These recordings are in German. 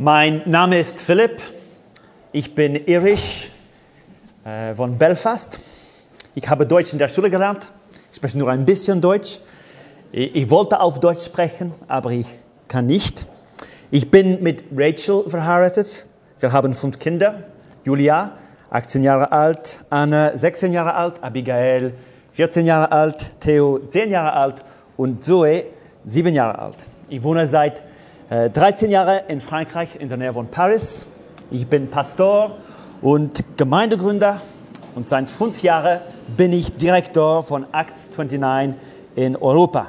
Mein Name ist Philipp. Ich bin irisch äh, von Belfast. Ich habe Deutsch in der Schule gelernt. Ich spreche nur ein bisschen Deutsch. Ich, ich wollte auf Deutsch sprechen, aber ich kann nicht. Ich bin mit Rachel verheiratet. Wir haben fünf Kinder. Julia, 18 Jahre alt, Anna, 16 Jahre alt, Abigail, 14 Jahre alt, Theo, 10 Jahre alt und Zoe, 7 Jahre alt. Ich wohne seit 13 Jahren in Frankreich, in der Nähe von Paris. Ich bin Pastor und Gemeindegründer und seit fünf Jahren bin ich Direktor von Acts 29 in Europa.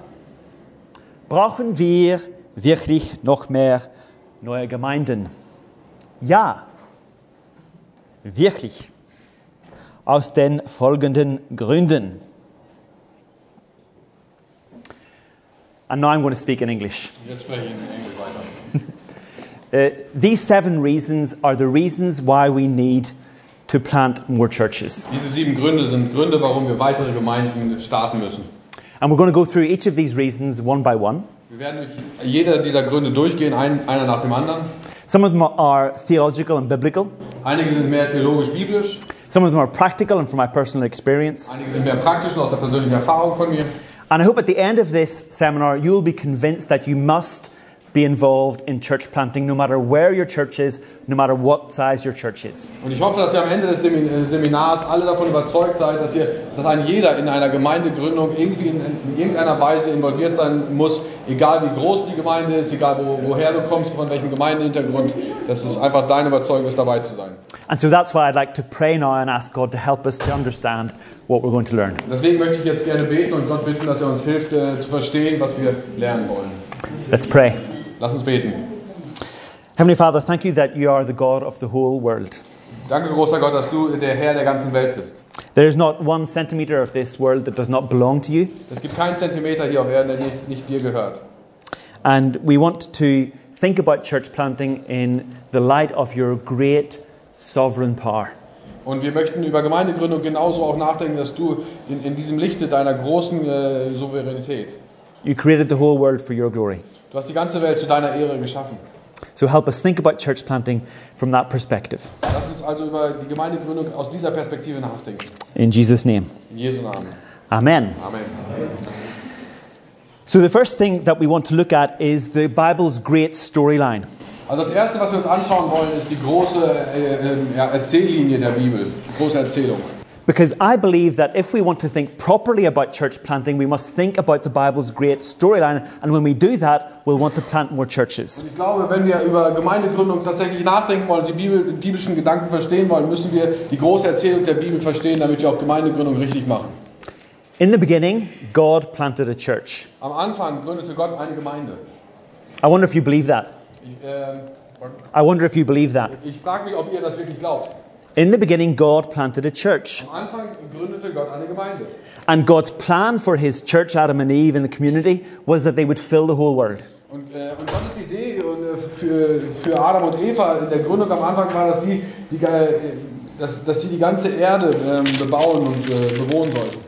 Brauchen wir wirklich noch mehr neue Gemeinden? Ja, wirklich. Aus den folgenden Gründen. And now I'm going to speak in English. Jetzt spreche ich in Englisch weiter. Uh, these seven reasons are the reasons why we need to plant more churches. Diese sieben Gründe sind Gründe, warum wir weitere Gemeinden starten müssen. And we're going to go through each of these reasons one by one. Wir werden durch jeder dieser Gründe durchgehen, ein, einer nach dem anderen. Some of them are theological and biblical, Einige sind mehr theologisch-biblisch, some of them are practical and from my personal experience. einige sind mehr praktisch aus der persönlichen Erfahrung von mir. And I hope at the end of this seminar you'll be convinced that you must be involved in church planting no matter where your church is, no matter what size your church is. Und ich hoffe, dass ihr am Ende des äh, Seminars alle davon überzeugt seid, dass, ihr, dass ein jeder in einer Gemeindegründung irgendwie in, in irgendeiner Weise involviert sein muss, egal wie groß die Gemeinde ist, egal wo, woher du kommst, von welchem Gemeindehintergrund, dass es einfach deine Überzeugung ist, dabei zu sein. And so that's why I'd like to pray now and ask God to help us to understand what we're going to learn. Deswegen möchte ich jetzt gerne beten und Gott bitten, dass er uns hilft äh, zu verstehen, was wir lernen wollen. Let's pray. Lass uns beten. Heavenly Father, thank you that you are the God of the whole world. Danke, großer Gott, dass du der Herr der ganzen Welt bist. There is not one centimeter of this world that does not belong to you. Es gibt keinen Zentimeter hier auf Erden, der nicht, nicht dir gehört. And we want to think about church planting in the light of your great sovereign power. Und wir möchten über Gemeindegründung genauso auch nachdenken, dass du in, in diesem Lichte deiner großen äh, Souveränität, You created the whole world for your glory. du hast die ganze Welt zu deiner Ehre geschaffen. So help us think about church planting from that perspective. Lass uns also über die Gemeindegründung aus dieser Perspektive nachdenken. In Jesus' name. In Jesu Namen. Amen. Amen. So, the first thing that we want to look at is the Bible's great storyline. Also das Erste, was wir uns anschauen wollen, ist die große äh, äh, ähm, Erzähllinie der Bibel, die große Erzählung. Because I believe that if we want to think properly about church planting, we must think about the Bible's great storyline. And when we do that, we'll want to plant more churches. Ich glaube, wenn wir über Gemeindegründung tatsächlich nachdenken wollen, die Bibel, biblischen Gedanken verstehen wollen, müssen wir die große Erzählung der Bibel verstehen, damit wir auch Gemeindegründung richtig machen. In the beginning, God planted a church. Am Anfang gründete Gott eine Gemeinde. I wonder if you believe that. Ich, ähm, I wonder if you believe that. ich frage mich, ob ihr das wirklich glaubt. In the beginning, God planted a church. Am Anfang gründete Gott eine Gemeinde. And God's plan for his church, Adam and Eve, in the community was that they would fill the whole world. Und, äh, und Gottes Idee und, äh, für, für Adam und Eva in der Gründung am Anfang war, dass sie die, äh, dass, dass sie die ganze Erde ähm, bebauen und äh, bewohnen sollten.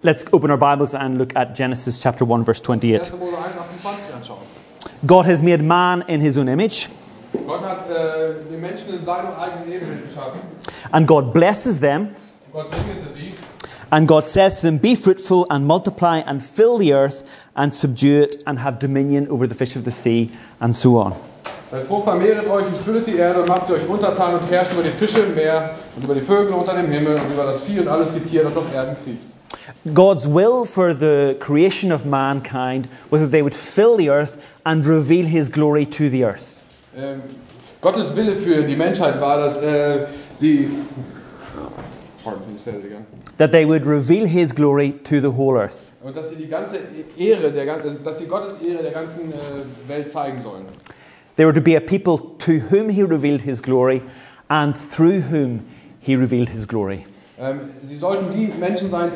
Let's open our Bibles and look at Genesis chapter 1, verse 28. 1. Mose 1, 28 anschauen. God has made man in his own image, Gott hat äh, den Menschen in seinem eigenen Ebenbild geschaffen. And God blesses them. Gott segnete sie. And God says to them, Be fruitful and multiply and fill the earth and subdue it and have dominion over the fish of the sea and so on. Seid froh, vermehret euch und füllet die Erde und macht sie euch untertan und herrscht über die Fische im Meer und über die Vögel unter dem Himmel und über das Vieh und alles Getier, das auf Erden fliegt. God's will for the creation of mankind was that they would fill the earth and reveal his glory to the earth. Ähm, Gottes Wille für die Menschheit war, dass äh, sie. Pardon, you said it again. That they would reveal his glory to the whole earth. Und dass sie die ganze Ehre, der, gan- dass sie Gottes Ehre der ganzen äh, Welt zeigen sollen. They were to be a people to whom he revealed his glory and through whom he revealed his glory. Ähm, sie sollten die Menschen sein,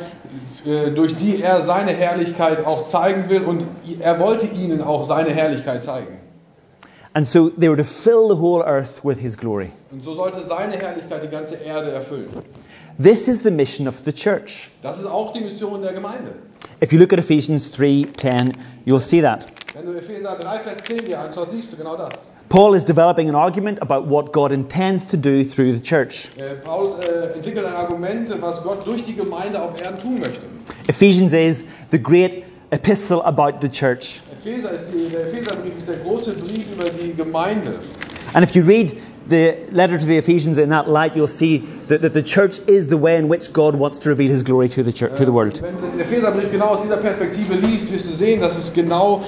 äh, durch die er seine Herrlichkeit auch zeigen will und er wollte ihnen auch seine Herrlichkeit zeigen. And so they were to fill the whole earth with his glory. Und so sollte seine Herrlichkeit die ganze Erde erfüllen. This is the mission of the church. Das ist auch die Mission der Gemeinde. If you look at Ephesians 3:10, you'll see that. Wenn du Epheser 3, Vers 10 dir anschaust, siehst du genau das. Paul is developing an argument about what God intends to do through the church. Äh, Paulus äh, entwickelt ein was Gott durch die Gemeinde auf Erden tun möchte. Ephesians is the great epistle about the church. Epheser ist die, der Epheserbrief ist der große Brief über die Gemeinde. And if you read the letter to the Ephesians in that light, you'll see that, that the church is the way in which God wants to reveal his glory to the, church, to the world. Äh, wenn du den Epheserbrief genau aus dieser Perspektive liest, wirst du sehen, dass es genau,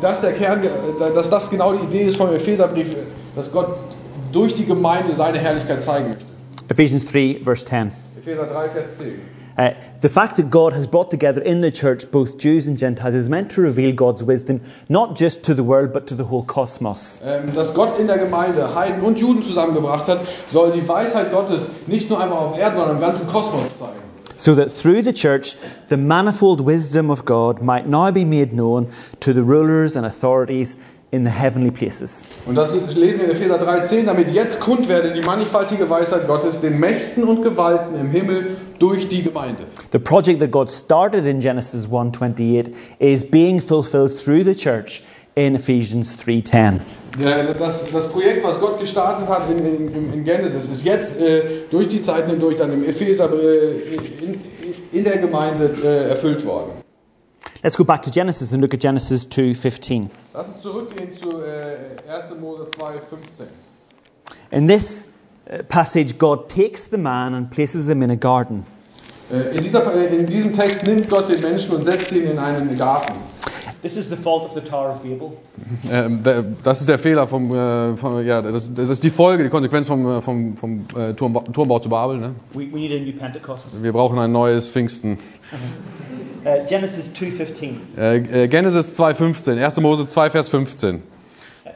dass der Kern, äh, dass das genau die Idee ist vom Epheserbrief, dass Gott durch die Gemeinde seine Herrlichkeit zeigen möchte. Ephesians 3, verse 10. Epheser 3, Vers 10. Uh, the fact that God has brought together in the church both Jews and Gentiles is meant to reveal God's wisdom, not just to the world, but to the whole cosmos. Ähm, dass Gott in der Gemeinde Heiden und Juden zusammengebracht hat, soll die Weisheit Gottes nicht nur einfach auf Erden, sondern im ganzen Kosmos zeigen. So that through the church, the manifold wisdom of God might now be made known to the rulers and authorities in the heavenly places. Und das lesen wir in Epheser 3,10, damit jetzt kund werde die mannigfaltige Weisheit Gottes den Mächten und Gewalten im Himmel durch die Gemeinde. The project that God started in Genesis 1:28 is being fulfilled through the church in Ephesians 3:10. Ja, Das, das Projekt, was Gott gestartet hat in, in, in Genesis, ist jetzt äh, durch die Zeiten hindurch dann im Epheser äh, in, in der Gemeinde äh, erfüllt worden. Let's go back to Genesis and look at Genesis 2:15. Lass uns zurückgehen zu äh, 1. Mose 2, 15. In this uh, passage God takes the man and places him in a garden. Äh, in, dieser, in diesem Text nimmt Gott den Menschen und setzt ihn in einen Garten. This is the fault of the Tower of Babel. Ähm, der- das ist der Fehler vom, äh, vom ja, das, das ist die Folge, die Konsequenz vom, äh, vom, vom äh, Turmbau, Turmbau zu Babel. Ne? We, we need a new Pentecost. Wir brauchen ein neues Pfingsten. Uh, Genesis 2:15. Äh, äh, Genesis 2,15, 1. Mose 2, Vers 15. Uh,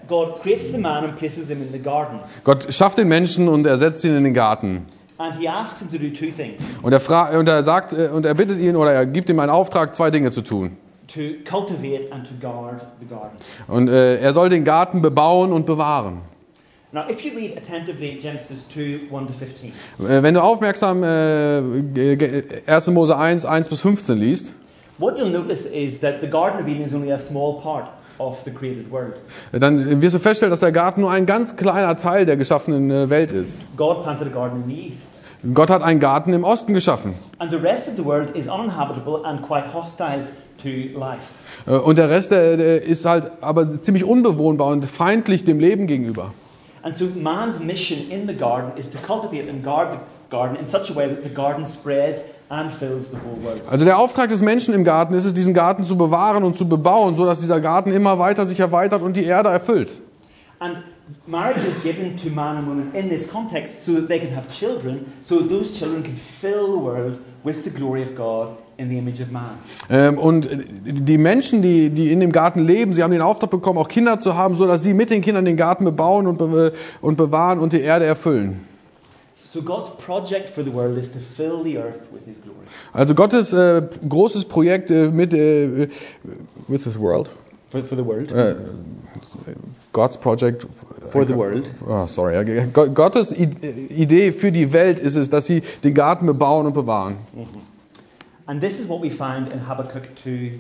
God creates the man and places him in the garden. Gott schafft den Menschen und er setzt ihn in den Garten. And he asks him to do two things Und er, und er sagt äh, und er bittet ihn oder er gibt ihm einen Auftrag, zwei Dinge zu tun. to cultivate and to guard the garden. Und äh, er soll den Garten bebauen und bewahren. Wenn du aufmerksam äh, Ge- Ge- 1. Mose 1, 1 bis 15 liest, what you'll notice is that the Garden of Eden is only a small part of the created world. dann wirst du feststellen, dass der Garten nur ein ganz kleiner Teil der geschaffenen äh, Welt ist. God planted a garden in the east. Gott hat einen Garten im Osten geschaffen. And the rest of the world is uninhabitable and quite hostile to life. Äh, Und der Rest der, der ist halt aber ziemlich unbewohnbar und feindlich dem Leben gegenüber. And so man's mission in the garden is to cultivate and guard the garden in such a way that the garden spreads and fills the whole world. Also der Auftrag des Menschen im Garten ist es, diesen Garten zu bewahren und zu bebauen, sodass dieser Garten immer weiter sich erweitert und die Erde erfüllt. And marriage is given to man and woman in this context so that they can have children, so that those children can fill the world with the glory of God in the image of man. Ähm, und äh, die Menschen, die, die in dem Garten leben, sie haben den Auftrag bekommen, auch Kinder zu haben, sodass sie mit den Kindern den Garten bebauen und, be und bewahren und die Erde erfüllen. So God's project for the world is to fill the earth with his glory. Also Gottes äh, großes Projekt äh, mit äh, äh with this world. For, for the world. Äh, God's project For the world. Oh, sorry. Gottes Idee für die Welt ist es, dass sie den Garten bebauen und bewahren. And this is what we find in Habakkuk 2.14.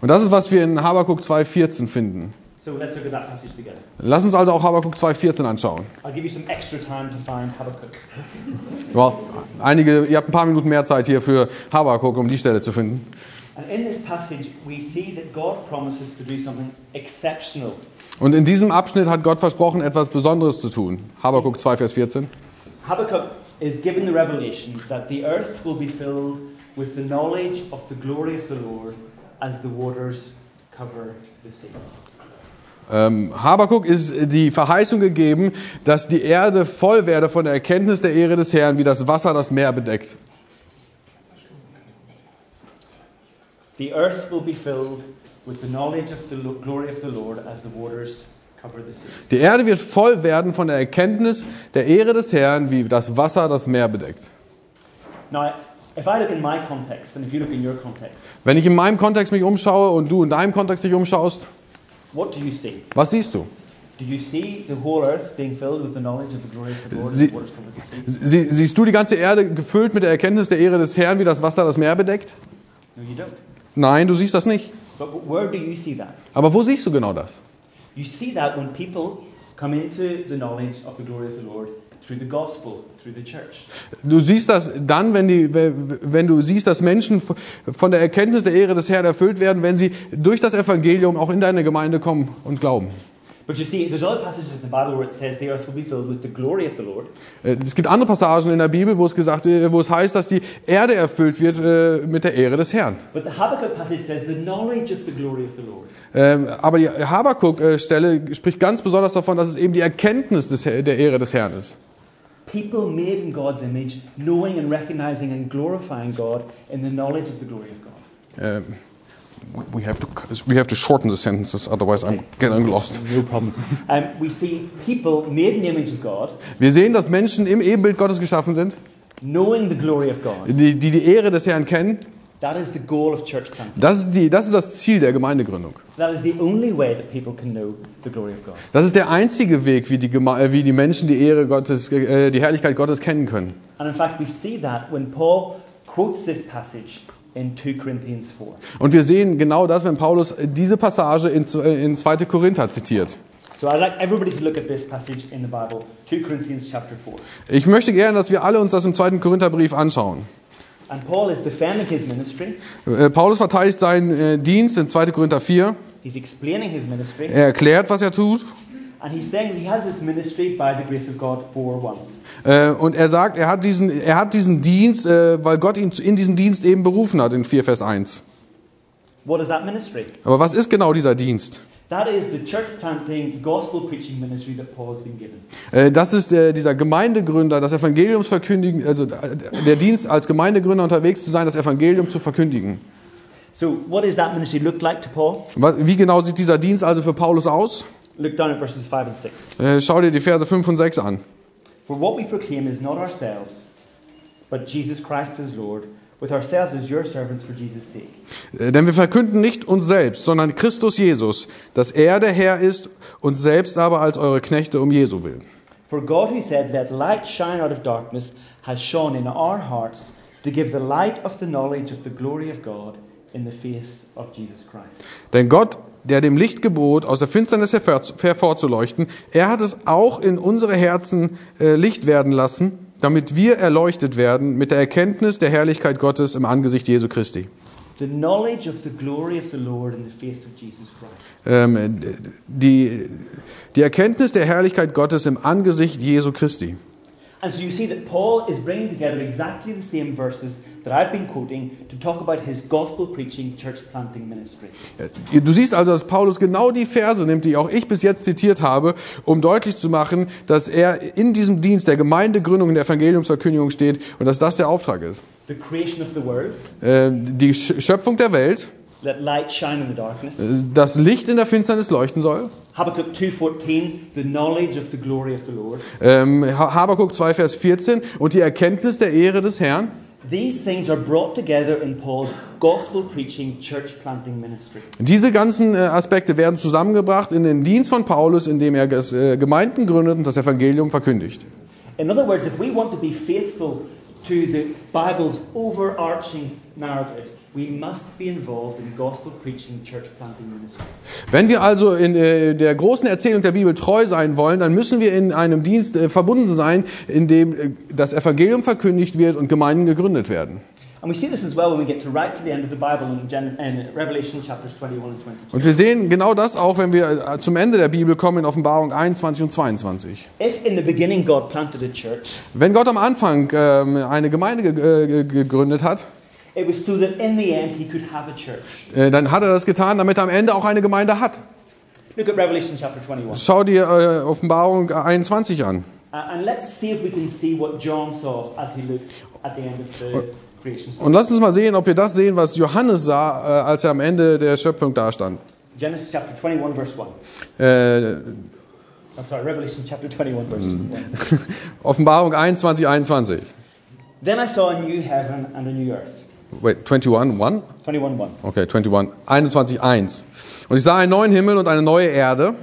Und das ist, was wir in Habakuk 2,14 finden. So let's look at that passage together. Lass uns also auch Habakuk 2,14 anschauen. I'll give you some extra time to find Habakkuk. Ja, einige, ihr habt ein paar Minuten mehr Zeit hier für Habakuk, um die Stelle zu finden. And in this passage, we see that God promises to do something exceptional. Und in diesem Abschnitt hat Gott versprochen, etwas Besonderes zu tun. Habakuk 2, Vers 14. Habakkuk is given the revelation that the earth will be filled with the knowledge of the glory of the Lord as the waters cover the sea. Ähm, Habakuk ist die Verheißung gegeben, dass die Erde voll werde von der Erkenntnis der Ehre des Herrn, wie das Wasser das Meer bedeckt. The earth will be filled with the knowledge of the lo- glory of the Lord as the waters cover the sea. Die Erde wird voll werden von der Erkenntnis der Ehre des Herrn, wie das Wasser das Meer bedeckt. Now, if I look in my context and if you look in your context, Wenn ich in meinem Kontext mich umschaue und du in deinem Kontext dich umschaust, what do you see? was siehst du? Do you see the whole earth being filled with the knowledge of the glory of the Lord as Sie- the waters cover the sea? Sie, siehst du die ganze Erde gefüllt mit der Erkenntnis der Ehre des Herrn, wie das Wasser das Meer bedeckt? No, you don't. Nein, du siehst das nicht. But where do you see that? Aber wo siehst du genau das? You see that when people come into the knowledge of the glory of the Lord through the gospel, through the church. Du siehst das dann, wenn, die, wenn du siehst, dass Menschen von der Erkenntnis der Ehre des Herrn erfüllt werden, wenn sie durch das Evangelium auch in deine Gemeinde kommen und glauben. But you see, there's other passages in the Bible where it says the earth will be filled with the glory of the Lord. Äh, Es gibt andere Passagen in der Bibel, wo es gesagt, äh, wo es heißt, dass die Erde erfüllt wird äh, mit der Ehre des Herrn. But the Habakkuk passage says the knowledge of the glory of the Lord. Ähm, Aber die Habakuk-Stelle spricht ganz besonders davon, dass es eben die Erkenntnis des, der Ehre des Herrn ist. People made in God's image, knowing and recognizing and glorifying God in the knowledge of the glory of God. Ähm, We have to, we have to shorten the sentences, otherwise I'm getting lost. No problem. Um, we see people made in the image of God, Wir sehen, dass Menschen im Ebenbild Gottes geschaffen sind, knowing the glory of God. die die, die Ehre des Herrn kennen. That is the goal of church planting. Das ist, die, das ist das Ziel der Gemeindegründung. That is the only way that people can know the glory of God. Das ist der einzige Weg, wie die, Geme äh, wie die Menschen die Ehre Gottes, äh, die Herrlichkeit Gottes kennen können. And in fact, we see that when Paul quotes this passage in 2 Corinthians 4. Und wir sehen genau das, wenn Paulus diese Passage in, äh, in 2. Korinther zitiert. So I'd like everybody to look at this passage in the Bible, 2 Corinthians chapter 4. Ich möchte gerne, dass wir alle uns das im 2. Korintherbrief anschauen. And Paul is defending his ministry. Äh, Paulus verteidigt seinen äh, Dienst in 2. Korinther 4. He's explaining his ministry. Er erklärt, was er tut. And he's saying that he has this ministry by the grace of God for one. Äh, Und er sagt, er hat diesen, er hat diesen Dienst, äh, weil Gott ihn in diesen Dienst eben berufen hat in 4 Vers 1. What is that ministry? Aber was ist genau dieser Dienst? That is the church planting, gospel preaching ministry that Paul has been given. Äh, Das ist äh, dieser Gemeindegründer, das Evangeliumsverkündigen, also äh, der Dienst als Gemeindegründer unterwegs zu sein, das Evangelium zu verkündigen. So, what does that ministry look like to Paul? Wie genau sieht dieser Dienst also für Paulus aus? Look down at verses 5 and 6. Äh, Schau dir die Verse 5 und 6 an. For what we proclaim is not ourselves, but Jesus Christ as Lord, with ourselves as your servants for Jesus' sake. Äh, Denn wir verkünden nicht uns selbst, sondern Christus Jesus, dass er der Herr ist, uns selbst aber als eure Knechte um Jesu willen. For God, who said, Let light shine out of darkness, has shone in our hearts to give the light of the knowledge of the glory of God in the face of Jesus Christ. Denn Gott, der dem Licht gebot, aus der Finsternis hervor- hervorzuleuchten, er hat es auch in unsere Herzen äh, Licht werden lassen, damit wir erleuchtet werden mit der Erkenntnis der Herrlichkeit Gottes im Angesicht Jesu Christi. The knowledge of the glory of the Lord in the face of Jesus Christ. Ähm, die, die Erkenntnis der Herrlichkeit Gottes im Angesicht Jesu Christi. And so you see that Paul is bringing together exactly the same verses that I've been quoting to talk about his gospel preaching, church planting ministry. Äh, Du siehst also, dass Paulus genau die Verse nimmt, die auch ich bis jetzt zitiert habe, um deutlich zu machen, dass er in diesem Dienst der Gemeindegründung und der Evangeliumsverkündigung steht und dass das der Auftrag ist. The creation of the world, Äh, Die Sch- Schöpfung der Welt, let light shine in the darkness. äh, das Licht in der Finsternis leuchten soll. Habakkuk 2.14, the knowledge of the glory of the Lord. Ähm, Ha- Habakuk 2, Vers 14 und die Erkenntnis der Ehre des Herrn. These things are brought together in Paul's gospel preaching, church planting ministry. Diese ganzen äh, Aspekte werden zusammengebracht in den Dienst von Paulus, in dem er äh, Gemeinden gründet und das Evangelium verkündigt. In other words, if we want to be faithful to the Bible's overarching narrative, we must be involved in gospel preaching, church planting ministries. Wenn wir also in äh, der großen Erzählung der Bibel treu sein wollen, dann müssen wir in einem Dienst äh, verbunden sein, in dem äh, das Evangelium verkündigt wird und Gemeinden gegründet werden. And we see this as well when we get to right to the end of the Bible in, Gen- in Revelation chapters 21 and 22. Und wir sehen genau das auch, wenn wir zum Ende der Bibel kommen, in Offenbarung 21 und 22. If in the beginning God planted a church, Wenn Gott am Anfang ähm, eine Gemeinde ge gegründet hat, so that in the end he could have a church. äh, dann hat er das getan, damit er am Ende auch eine Gemeinde hat. Look at Revelation chapter 21. Schau dir äh, Offenbarung 21 an. Uh, and let's see if we can see what John saw as he looked at the end of the creation story. Und lass uns mal sehen, ob wir das sehen, was Johannes sah, äh, als er am Ende der Schöpfung dastand. Genesis chapter 21, verse 1. Äh, I'm sorry, Revelation chapter 21, verse 1. Offenbarung 21, 21. Then I saw a new heaven and a new earth. Wait, 21, 1? 21, 1. Okay, 21, 21, 1. Und ich sah einen neuen Himmel und eine neue Erde,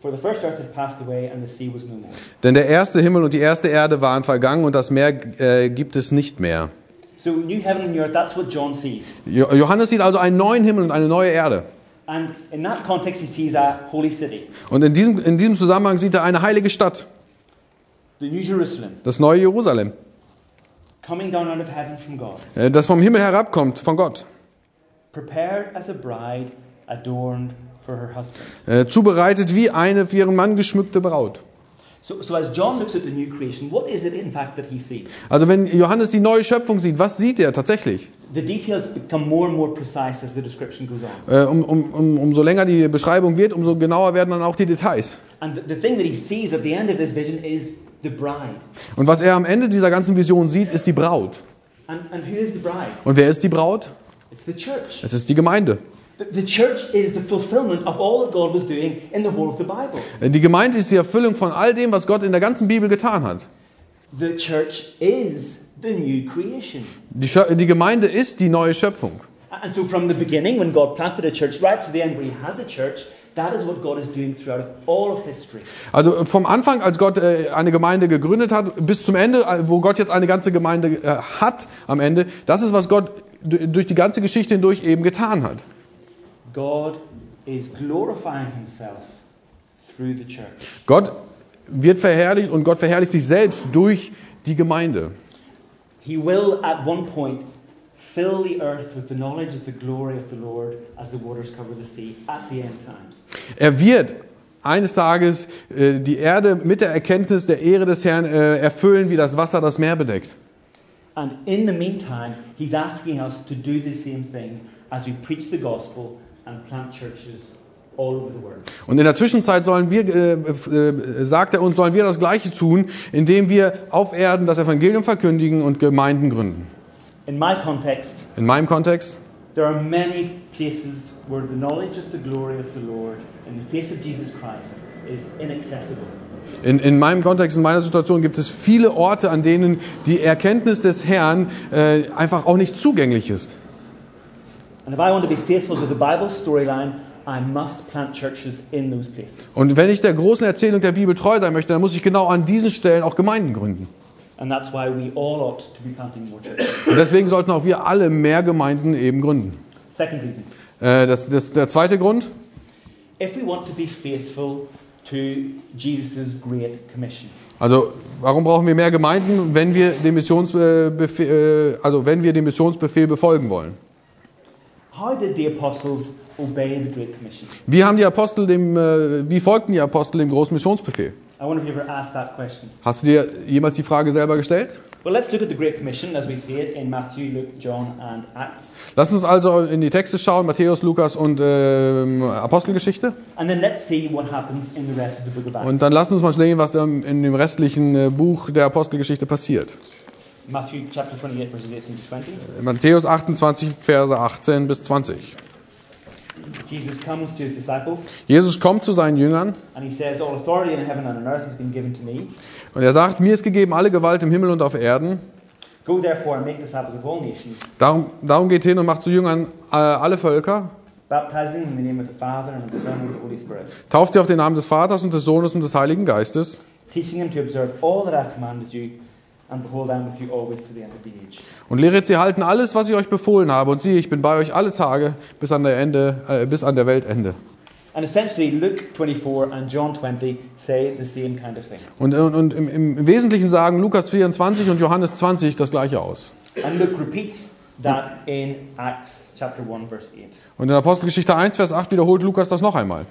For the first earth had passed away and the sea was no more. denn der erste Himmel und die erste Erde waren vergangen und das Meer äh, gibt es nicht mehr. So, new heaven and new earth, that's what John sees. Jo- Johannes sieht also einen neuen Himmel und eine neue Erde. And in that context, he sees a holy city, Und in diesem, in diesem Zusammenhang sieht er eine heilige Stadt, the New Jerusalem, das neue Jerusalem, coming down out of heaven from God, äh, das vom Himmel herabkommt, von Gott. prepared as a bride adorned for her husband. Äh, zubereitet wie eine für ihren Mann geschmückte Braut. Also wenn Johannes die neue Schöpfung sieht, was sieht er tatsächlich? The details become more and more precise as the description goes on. Äh, um, um, um, umso länger die Beschreibung wird, umso genauer werden dann auch die Details. And the, the thing that he sees at the end of this vision is the bride. Und was er am Ende dieser ganzen Vision sieht, ist die Braut. And, and who is the bride? Und wer ist die Braut? It's the church. Es ist die Gemeinde. The, the church is the fulfillment of all that God was doing in the whole of the Bible. Die Gemeinde ist die Erfüllung von all dem, was Gott in der ganzen Bibel getan hat. The church is the new creation. Die, die Gemeinde ist die neue Schöpfung. And so, from the beginning, when God planted a church, right to the end, where He has a church, that is what God is doing throughout of all of history. Also vom Anfang, als Gott äh, eine Gemeinde gegründet hat, bis zum Ende, äh, wo Gott jetzt eine ganze Gemeinde äh, hat am Ende, das ist, was Gott durch die ganze Geschichte hindurch eben getan hat. God is glorifying Himself through the church. Gott wird verherrlicht und Gott verherrlicht sich selbst durch die Gemeinde. He will, at one point, fill the earth with the knowledge of the glory of the Lord as the waters cover the sea at the end times. Er wird eines Tages äh, die Erde mit der Erkenntnis der Ehre des Herrn äh, erfüllen, wie das Wasser das Meer bedeckt. And in the meantime, He's asking us to do the same thing as we preach the gospel and plant churches all over the world. Und in der Zwischenzeit sollen wir, äh, äh, sagt er uns, sollen wir das Gleiche tun, indem wir auf Erden das Evangelium verkündigen und Gemeinden gründen. In my context, In meinem Kontext there are many places where the knowledge of the glory of the Lord in the face of Jesus Christ is inaccessible. In, in meinem Kontext, in meiner Situation gibt es viele Orte, an denen die Erkenntnis des Herrn äh, einfach auch nicht zugänglich ist. Und wenn ich der großen Erzählung der Bibel treu sein möchte, dann muss ich genau an diesen Stellen auch Gemeinden gründen. Und deswegen sollten auch wir alle mehr Gemeinden eben gründen. Äh, das, das, der zweite Grund, if we want to be faithful to Jesus' Great Commission, also warum brauchen wir mehr Gemeinden, wenn wir den Missionsbefehl, äh, also wenn wir den Missionsbefehl befolgen wollen? how did the apostles obey the Great Commission? Wie haben die Apostel dem, äh, wie folgten die Apostel dem großen Missionsbefehl? I wonder if you ever asked that question. Hast du dir jemals die Frage selber gestellt? Well, let's look at the Great Commission as we see it in Matthew, Luke, John, and Acts. Lass uns also in die Texte schauen, Matthäus, Lukas und ähm, Apostelgeschichte. And then let's see what happens in the rest of the book of Acts. Und dann lass uns mal sehen, was in dem restlichen äh, Buch der Apostelgeschichte passiert. Matthew chapter 28, verses 18 to 20. Matthäus 28, Verse 18 bis 20. Jesus comes to his disciples Jesus kommt zu seinen Jüngern and he says, All authority in heaven and on earth has been given to me. und er sagt, mir ist gegeben alle Gewalt im Himmel und auf Erden. Go therefore and make disciples of all nations, Darum, darum geht hin und macht zu Jüngern äh, alle Völker, tauft sie auf den Namen des Vaters und des Sohnes und des Heiligen Geistes teaching them to observe all that I've commanded you, and behold, I am with you always to the end of the age. und lehret sie halten alles, was ich euch befohlen habe. Und siehe, ich bin bei euch alle Tage bis an der, Ende, äh, bis an der Weltende. And essentially, Luke 24 and John 20 say the same kind of thing. Und, und, und im, im Wesentlichen sagen Lukas 24 und Johannes 20 das gleiche aus. And Luke repeats that in Acts chapter 1, verse 8. Und in Apostelgeschichte 1, Vers 8 wiederholt Lukas das noch einmal.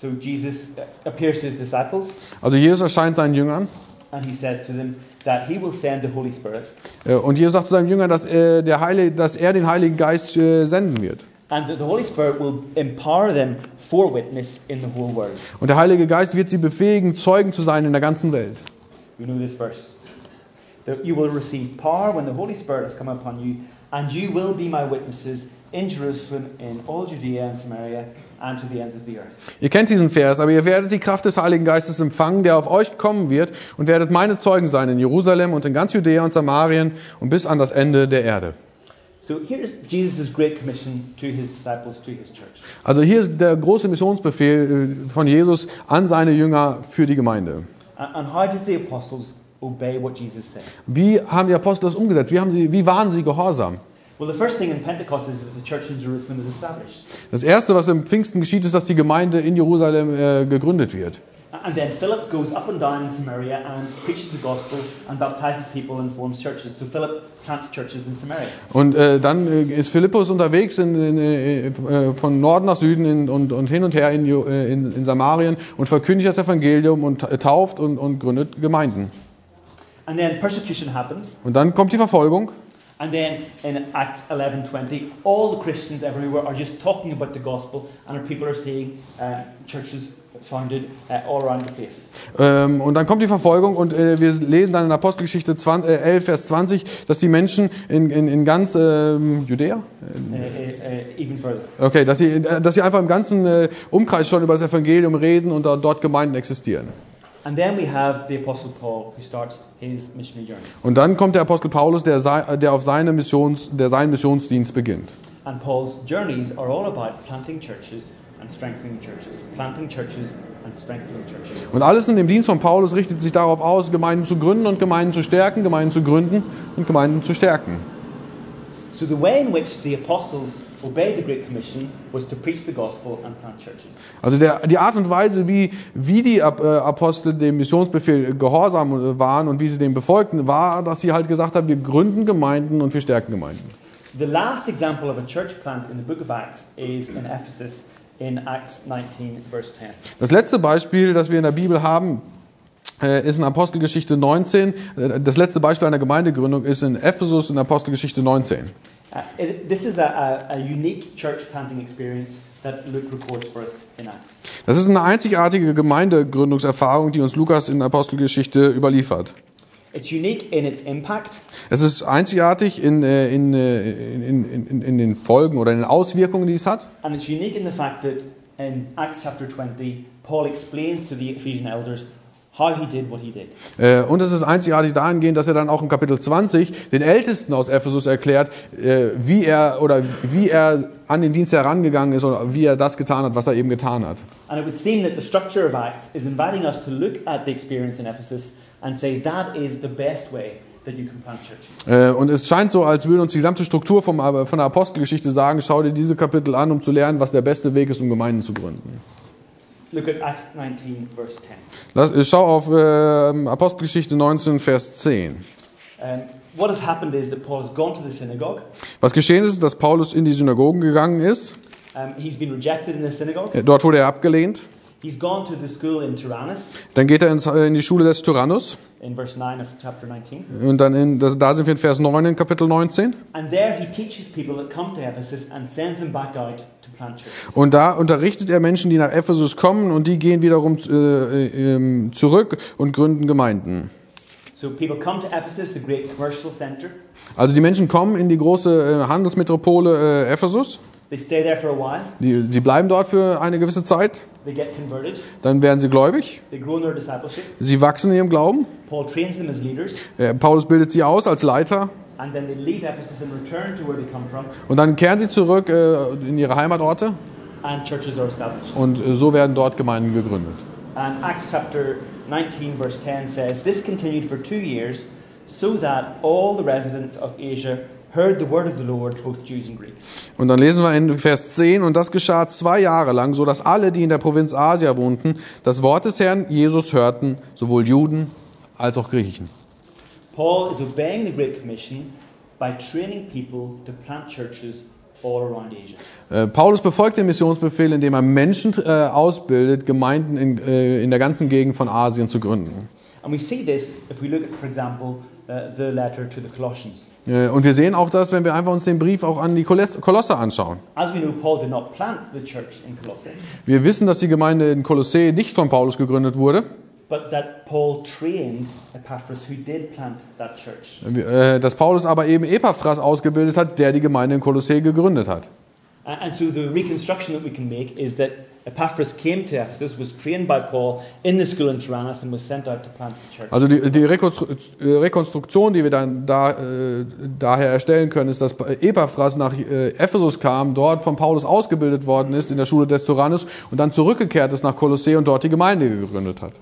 So Jesus uh, appears to his disciples Also Jesus erscheint seinen Jüngern and he says to them that he will send the Holy Spirit äh, und Jesus sagt zu seinen Jüngern, dass, äh, der Heilige, dass er den Heiligen Geist äh, senden wird. and the Holy Spirit will empower them for witness in the whole world. Und der Heilige Geist wird sie befähigen, Zeugen zu sein in der ganzen Welt. We know this verse. That you will receive power when the Holy Spirit has come upon you, and you will be my witnesses in Jerusalem, in all Judea and Samaria, and to the ends of the earth. Ihr kennt diesen Vers, aber ihr werdet die Kraft des Heiligen Geistes empfangen, der auf euch kommen wird, und werdet meine Zeugen sein in Jerusalem und in ganz Judäa und Samarien und bis an das Ende der Erde. So here's Jesus' great commission to his disciples, to his church. Also hier ist der große Missionsbefehl äh, von Jesus an seine Jünger für die Gemeinde. And, and how did the apostles obey what Jesus said? Wie haben die Apostel das umgesetzt? Wie, haben sie, wie waren sie gehorsam? Well, the first thing in Pentecost is that the church in Jerusalem is established. Das erste, was im Pfingsten geschieht, ist, dass die Gemeinde in Jerusalem äh, gegründet wird. And then Philip goes up and down in Samaria and preaches the gospel and baptizes people and forms churches. So Philip plants churches in Samaria. Und äh, dann äh, ist Philippus unterwegs in, in, äh, äh, von Norden nach Süden und, und hin und her in, äh, in, in Samarien und verkündigt das Evangelium und ta- tauft und, und gründet Gemeinden. And then persecution happens. Und dann kommt die Verfolgung. And then in Acts 11:20, all the Christians everywhere are just talking about the gospel, and people are seeing uh, churches founded uh, all around the place. Ähm, und dann kommt die Verfolgung und äh, wir lesen dann in Apostelgeschichte 20, äh, 11, Vers 20, dass die Menschen in, in, in ganz ähm, Judäa, Uh, uh, uh, even further. okay, dass sie, äh, dass sie einfach im ganzen äh, Umkreis schon über das Evangelium reden und dort Gemeinden existieren. And then we have the Apostle Paul, who starts his missionary journeys. Und dann kommt der Apostel Paulus, der, der auf seine Missions, der seinen Missionsdienst beginnt. And Paul's journeys are all about planting churches and strengthening churches, planting churches and strengthening churches. Und alles in dem Dienst von Paulus richtet sich darauf aus, Gemeinden zu gründen und Gemeinden zu stärken, Gemeinden zu gründen und Gemeinden zu stärken. So the way in which the apostles Also der, die Art und Weise, wie, wie die äh, Apostel dem Missionsbefehl gehorsam waren und wie sie dem befolgten, war, dass sie halt gesagt haben, wir gründen Gemeinden und wir stärken Gemeinden. The last example of a church plant in the book of Acts is in Ephesus in Acts 19, verse 10. Das letzte Beispiel, das wir in der Bibel haben, äh, ist in Apostelgeschichte 19. Äh, Das letzte Beispiel einer Gemeindegründung ist in Ephesus in Apostelgeschichte 19. Uh, it, this is a, a, a unique church planting experience that Luke records for us in Acts. Das ist eine einzigartige Gemeindegründungserfahrung, die uns Lukas in Apostelgeschichte überliefert. It's unique in its impact, Es ist einzigartig in, äh, in, äh, in, in, in, in den Folgen oder in den Auswirkungen, die es hat. and it's unique in the fact that in Acts chapter 20, Paul explains to the Ephesian elders how he did what he did. Äh, Und es ist einzigartig dahingehend, dass er dann auch im Kapitel 20 den Ältesten aus Ephesus erklärt, äh, wie er oder wie er an den Dienst herangegangen ist oder wie er das getan hat, was er eben getan hat. And it would seem that the structure of Acts is inviting us to look at the experience in Ephesus and say that is the best way. Äh, Und es scheint so, als würde uns die gesamte Struktur vom, von der Apostelgeschichte sagen, schau dir diese Kapitel an, um zu lernen, was der beste Weg ist, um Gemeinden zu gründen. Look at Acts 19, verse 10. Lass, äh, schau auf äh, Apostelgeschichte 19, Vers 10. Um, what has happened is that Paul has gone to the synagogue. Was geschehen ist, dass Paulus in die Synagogen gegangen ist. Um, he's been rejected in the synagogue. Äh, Dort wurde er abgelehnt. He's gone to the school in Tyrannus Dann geht er ins, äh, in die Schule des Tyrannus. in verse 9 of chapter 19. Und dann in, das, da sind wir in Vers 9 in Kapitel 19. And there he teaches people that come to Ephesus and sends them back out. Und da unterrichtet er Menschen, die nach Ephesus kommen und die gehen wiederum äh, äh, ähm, zurück und gründen Gemeinden. So people come to Ephesus, the great commercial center. Also die Menschen kommen in die große äh, Handelsmetropole äh, Ephesus. Die, sie bleiben dort für eine gewisse Zeit. They get converted. Dann werden sie gläubig. They grow in their discipleship. Sie wachsen in ihrem Glauben. Paul trains them as leaders. Äh, Paulus bildet sie aus als Leiter. And then they leave Ephesus and return to where they come from. Und dann kehren sie zurück äh, in ihre Heimatorte. And churches are established. Und äh, so werden dort Gemeinden gegründet. And Acts chapter 19, verse 10 says, This continued for two years, so that all the residents of Asia heard the word of the Lord, both Jews and Greeks. Und dann lesen wir in Vers 10, und das geschah zwei Jahre lang, so dass alle, die in der Provinz Asia wohnten, das Wort des Herrn Jesus hörten, sowohl Juden als auch Griechen. Paul is obeying the Great Commission by training people to plant churches all around Asia. Äh, Paulus befolgt den Missionsbefehl, indem er Menschen äh, ausbildet, Gemeinden in, äh, in der ganzen Gegend von Asien zu gründen. And we see this if we look at, for example, uh, the letter to the Colossians. Äh, und wir sehen auch das, wenn wir einfach uns den Brief auch an die Koloss- Kolosse anschauen. As we know, Paul did not plant the church in Colossae, Wir wissen, dass die Gemeinde in Kolossä nicht von Paulus gegründet wurde, but that Paul trained Epaphras, who did plant that church. dass Paulus aber eben Epaphras ausgebildet hat, der die Gemeinde in Kolossä gegründet hat. And so the reconstruction that we can make is that Epaphras came to Ephesus, was trained by Paul in the school in Tyrannus, and was sent out to plant the church. Also die, die äh, Rekonstruktion, die wir dann da, äh, daher erstellen können, ist, dass Epaphras nach äh, Ephesus kam, dort von Paulus ausgebildet worden ist in der Schule des Tyrannus und dann zurückgekehrt ist nach Kolossä und dort die Gemeinde gegründet hat.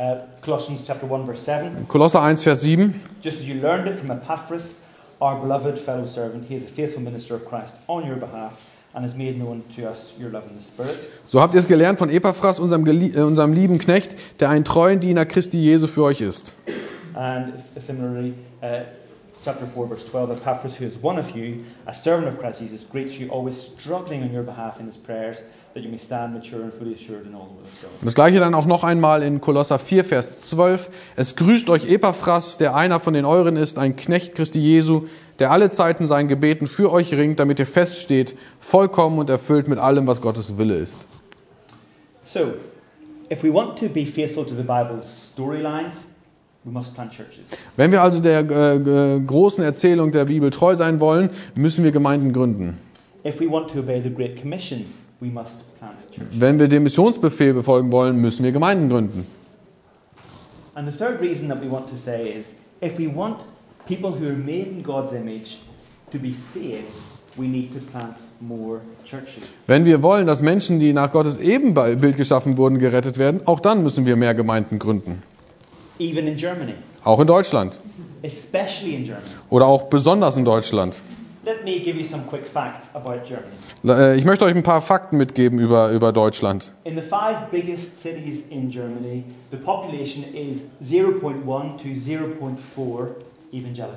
Uh, Colossians chapter 1, verse 7. Kolosser 1, Vers 7. Just as you learned it from Epaphras, our beloved fellow servant. He is a faithful minister of Christ on your behalf and has made known to us your love in the Spirit. So habt ihr es gelernt von Epaphras, unserem, äh, unserem lieben Knecht, der ein treuen Diener Christi Jesu für euch ist. And similarly, uh, chapter 4, verse 12 Epaphras, who is one of you, a servant of Christ Jesus, greets you, always struggling on your behalf in his prayers, that you may stand mature and fully assured in all the will of God. Und das gleiche dann auch noch einmal in Kolosser 4, Vers 12. Es grüßt euch Epaphras, der einer von den euren ist, ein Knecht Christi Jesu, der alle Zeiten seinen Gebeten für euch ringt, damit ihr feststeht, vollkommen und erfüllt mit allem, was Gottes Wille ist. So, if we want to be faithful to the Bible's storyline, Wenn wir also der äh, großen Erzählung der Bibel treu sein wollen, müssen wir Gemeinden gründen. If we want to obey the Great Commission, we must plant churches. Wenn wir dem Missionsbefehl befolgen wollen, müssen wir Gemeinden gründen. And the third reason that we want to say is if we want people who are made in God's image to be saved, we need to plant more churches. Wenn wir wollen, dass Menschen, die nach Gottes Ebenbild geschaffen wurden, gerettet werden, auch dann müssen wir mehr Gemeinden gründen. Even in Germany, Auch in Deutschland. especially in Germany. Oder auch besonders in Deutschland. Let me give you some quick facts about Germany. Äh, Ich möchte euch ein paar Fakten mitgeben über, über Deutschland. In the five biggest cities in Germany, the population is 0.1 to 0.4 evangelical.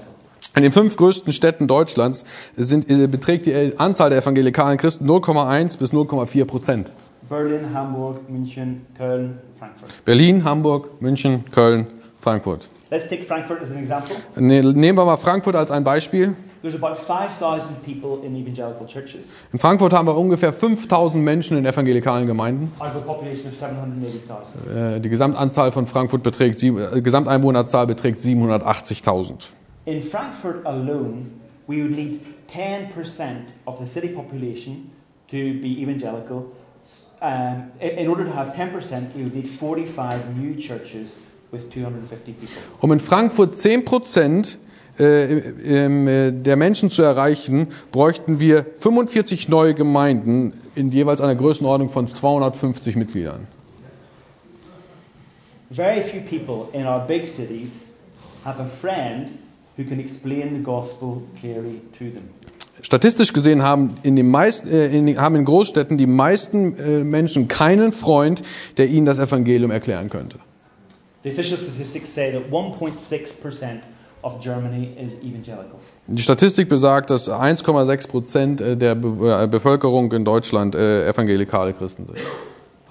In den fünf größten Städten Deutschlands sind, äh, beträgt die Anzahl der evangelikalen Christen 0,1 bis 0,4 Prozent. Berlin, Hamburg, München, Köln, Frankfurt. Berlin, Hamburg, München, Köln, Frankfurt. Let's take Frankfurt as an example. Ne- Nehmen wir mal Frankfurt als ein Beispiel. There's about 5,000 people in evangelical churches In Frankfurt haben wir ungefähr 5000 Menschen in evangelikalen Gemeinden. out of a population of 780,000. Äh, Die Gesamtanzahl von Frankfurt beträgt, äh, Gesamteinwohnerzahl beträgt 780.000. In Frankfurt alone, we would need 10% of the city population to be evangelical. Um, in order to have 10%, we would need 45 new churches with 250 people. Um in Frankfurt 10 Prozent äh, ähm, äh, der Menschen zu erreichen, bräuchten wir 45 neue Gemeinden in jeweils einer Größenordnung von 250 Mitgliedern. Very few people in our big cities have a friend who can explain the gospel clearly to them. Statistisch gesehen haben in, den meisten, äh, in, den- haben in Großstädten die meisten äh, Menschen keinen Freund, der ihnen das Evangelium erklären könnte. The official statistics say that 1.6% of Germany is evangelical. Die Statistik besagt, dass 1,6 Prozent äh, der Be äh, Bevölkerung in Deutschland äh, evangelikale Christen sind.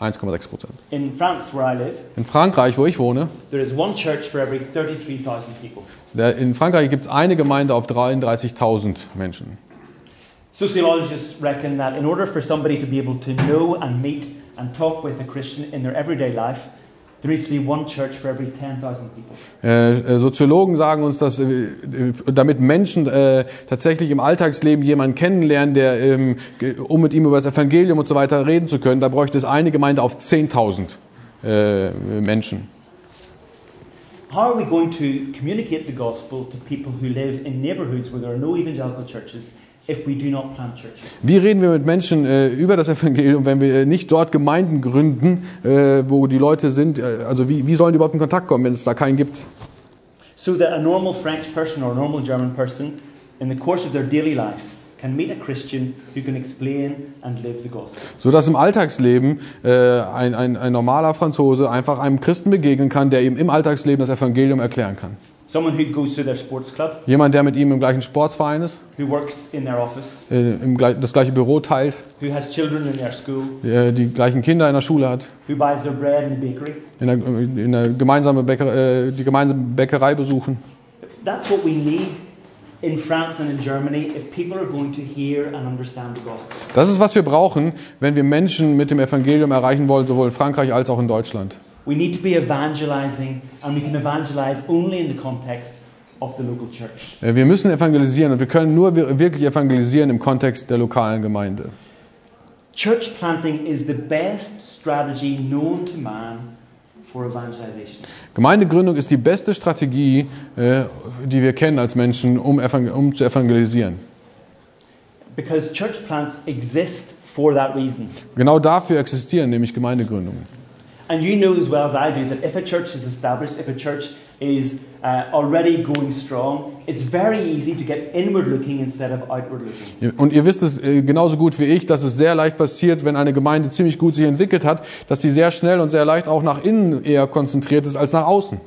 1,6 Prozent. In France, where I live, In Frankreich, wo ich wohne, there is one church for every 33,000 people. in Frankreich gibt es eine Gemeinde auf 33.000 Menschen. Sociologists reckon that in order for somebody to be able to know and meet and talk with a Christian in their everyday life, there needs to be one church for every 10,000 people. Äh, äh, Soziologen sagen uns, dass äh, damit Menschen äh, tatsächlich im Alltagsleben jemanden kennenlernen, der, ähm, um mit ihm über das Evangelium und so weiter reden zu können, da bräuchte es eine Gemeinde auf 10.000 äh, Menschen. How are we going to communicate the gospel to people who live in neighbourhoods where there are no evangelical churches Wie reden wir mit Menschen äh, über das Evangelium, wenn wir äh, nicht dort Gemeinden gründen, äh, wo die Leute sind? Äh, also wie, wie sollen die überhaupt in Kontakt kommen, wenn es da keinen gibt? So that a normal French person or a normal German person, in the course of their daily life, can meet a Christian who can explain and live the gospel. Sodass im Alltagsleben äh, ein, ein, ein normaler Franzose einfach einem Christen begegnen kann, der ihm im Alltagsleben das Evangelium erklären kann. Someone who goes to their sports club, Jemand, der mit ihm im gleichen Sportsverein ist, who works in their office, äh, im, das gleiche Büro teilt, who has children in their school, der die gleichen Kinder in der Schule hat, who buys their bread in the bakery. in der, in der gemeinsame Bäcker, äh, die gemeinsame Bäckerei besuchen. That's what we need in France and in Germany if people are going to hear and understand the gospel. Das ist, was wir brauchen, wenn wir Menschen mit dem Evangelium erreichen wollen, sowohl in Frankreich als auch in Deutschland. We need to be evangelizing, and we can evangelize only in the context of the local church. Äh, Wir müssen evangelisieren und wir können nur wir- wirklich evangelisieren im Kontext der lokalen Gemeinde. Church planting is the best strategy known to man for evangelization. Gemeindegründung ist die beste Strategie, äh, die wir kennen als Menschen, um, um zu evangelisieren. Because church plants exist for that reason. Genau dafür existieren nämlich Gemeindegründungen. And you know as well as I do that if a church is established, if a church is uh, already going strong, it's very easy to get inward looking instead of outward looking. Und ihr wisst es äh, genauso gut wie ich, dass es sehr leicht passiert, wenn eine Gemeinde ziemlich gut sich entwickelt hat, dass sie sehr schnell und sehr leicht auch nach innen eher konzentriert ist als nach außen.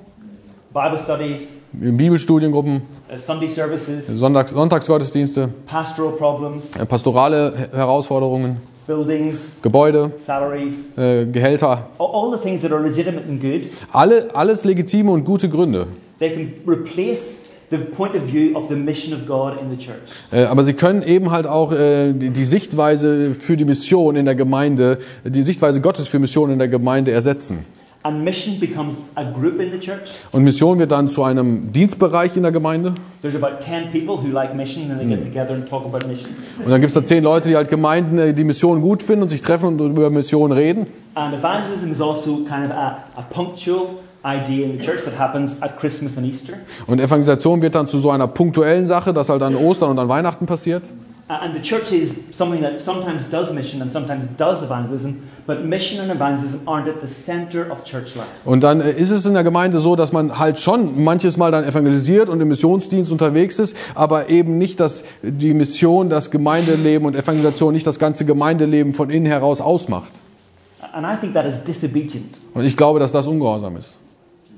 Bible studies, In Bibelstudiengruppen, uh, Sunday services, Sonntags Sonntagsgottesdienste, pastoral problems, äh, pastorale He- Herausforderungen, buildings, Gebäude, salaries, äh, Gehälter, all, all the things that are legitimate and good, alle, alles legitime und gute Gründe. they can replace the point of view of the mission of God in the church. Äh, Aber sie können eben halt auch äh, die die Sichtweise für die Mission in der Gemeinde, die Sichtweise Gottes für Mission in der Gemeinde ersetzen. And mission becomes a group in the church. Und Mission wird dann zu einem Dienstbereich in der Gemeinde. There's about 10 people who like mission and they get together and talk about mission. Und dann gibt es da zehn Leute, die halt Gemeinden äh, die Mission gut finden und sich treffen und über Mission reden. And evangelism is also kind of a, a punctual idea in the church that happens at Christmas and Easter. Und Evangelisation wird dann zu so einer punktuellen Sache, das halt an Ostern und an Weihnachten passiert. Uh, And the church is something that sometimes does mission and sometimes does evangelism, but mission and evangelism aren't at the center of church life. Und dann äh, ist es in der Gemeinde so, dass man halt schon manches Mal dann evangelisiert und im Missionsdienst unterwegs ist, aber eben nicht, dass die Mission, das Gemeindeleben und Evangelisation nicht das ganze Gemeindeleben von innen heraus ausmacht. And I think that is disobedient. Und ich glaube, dass das Ungehorsam ist.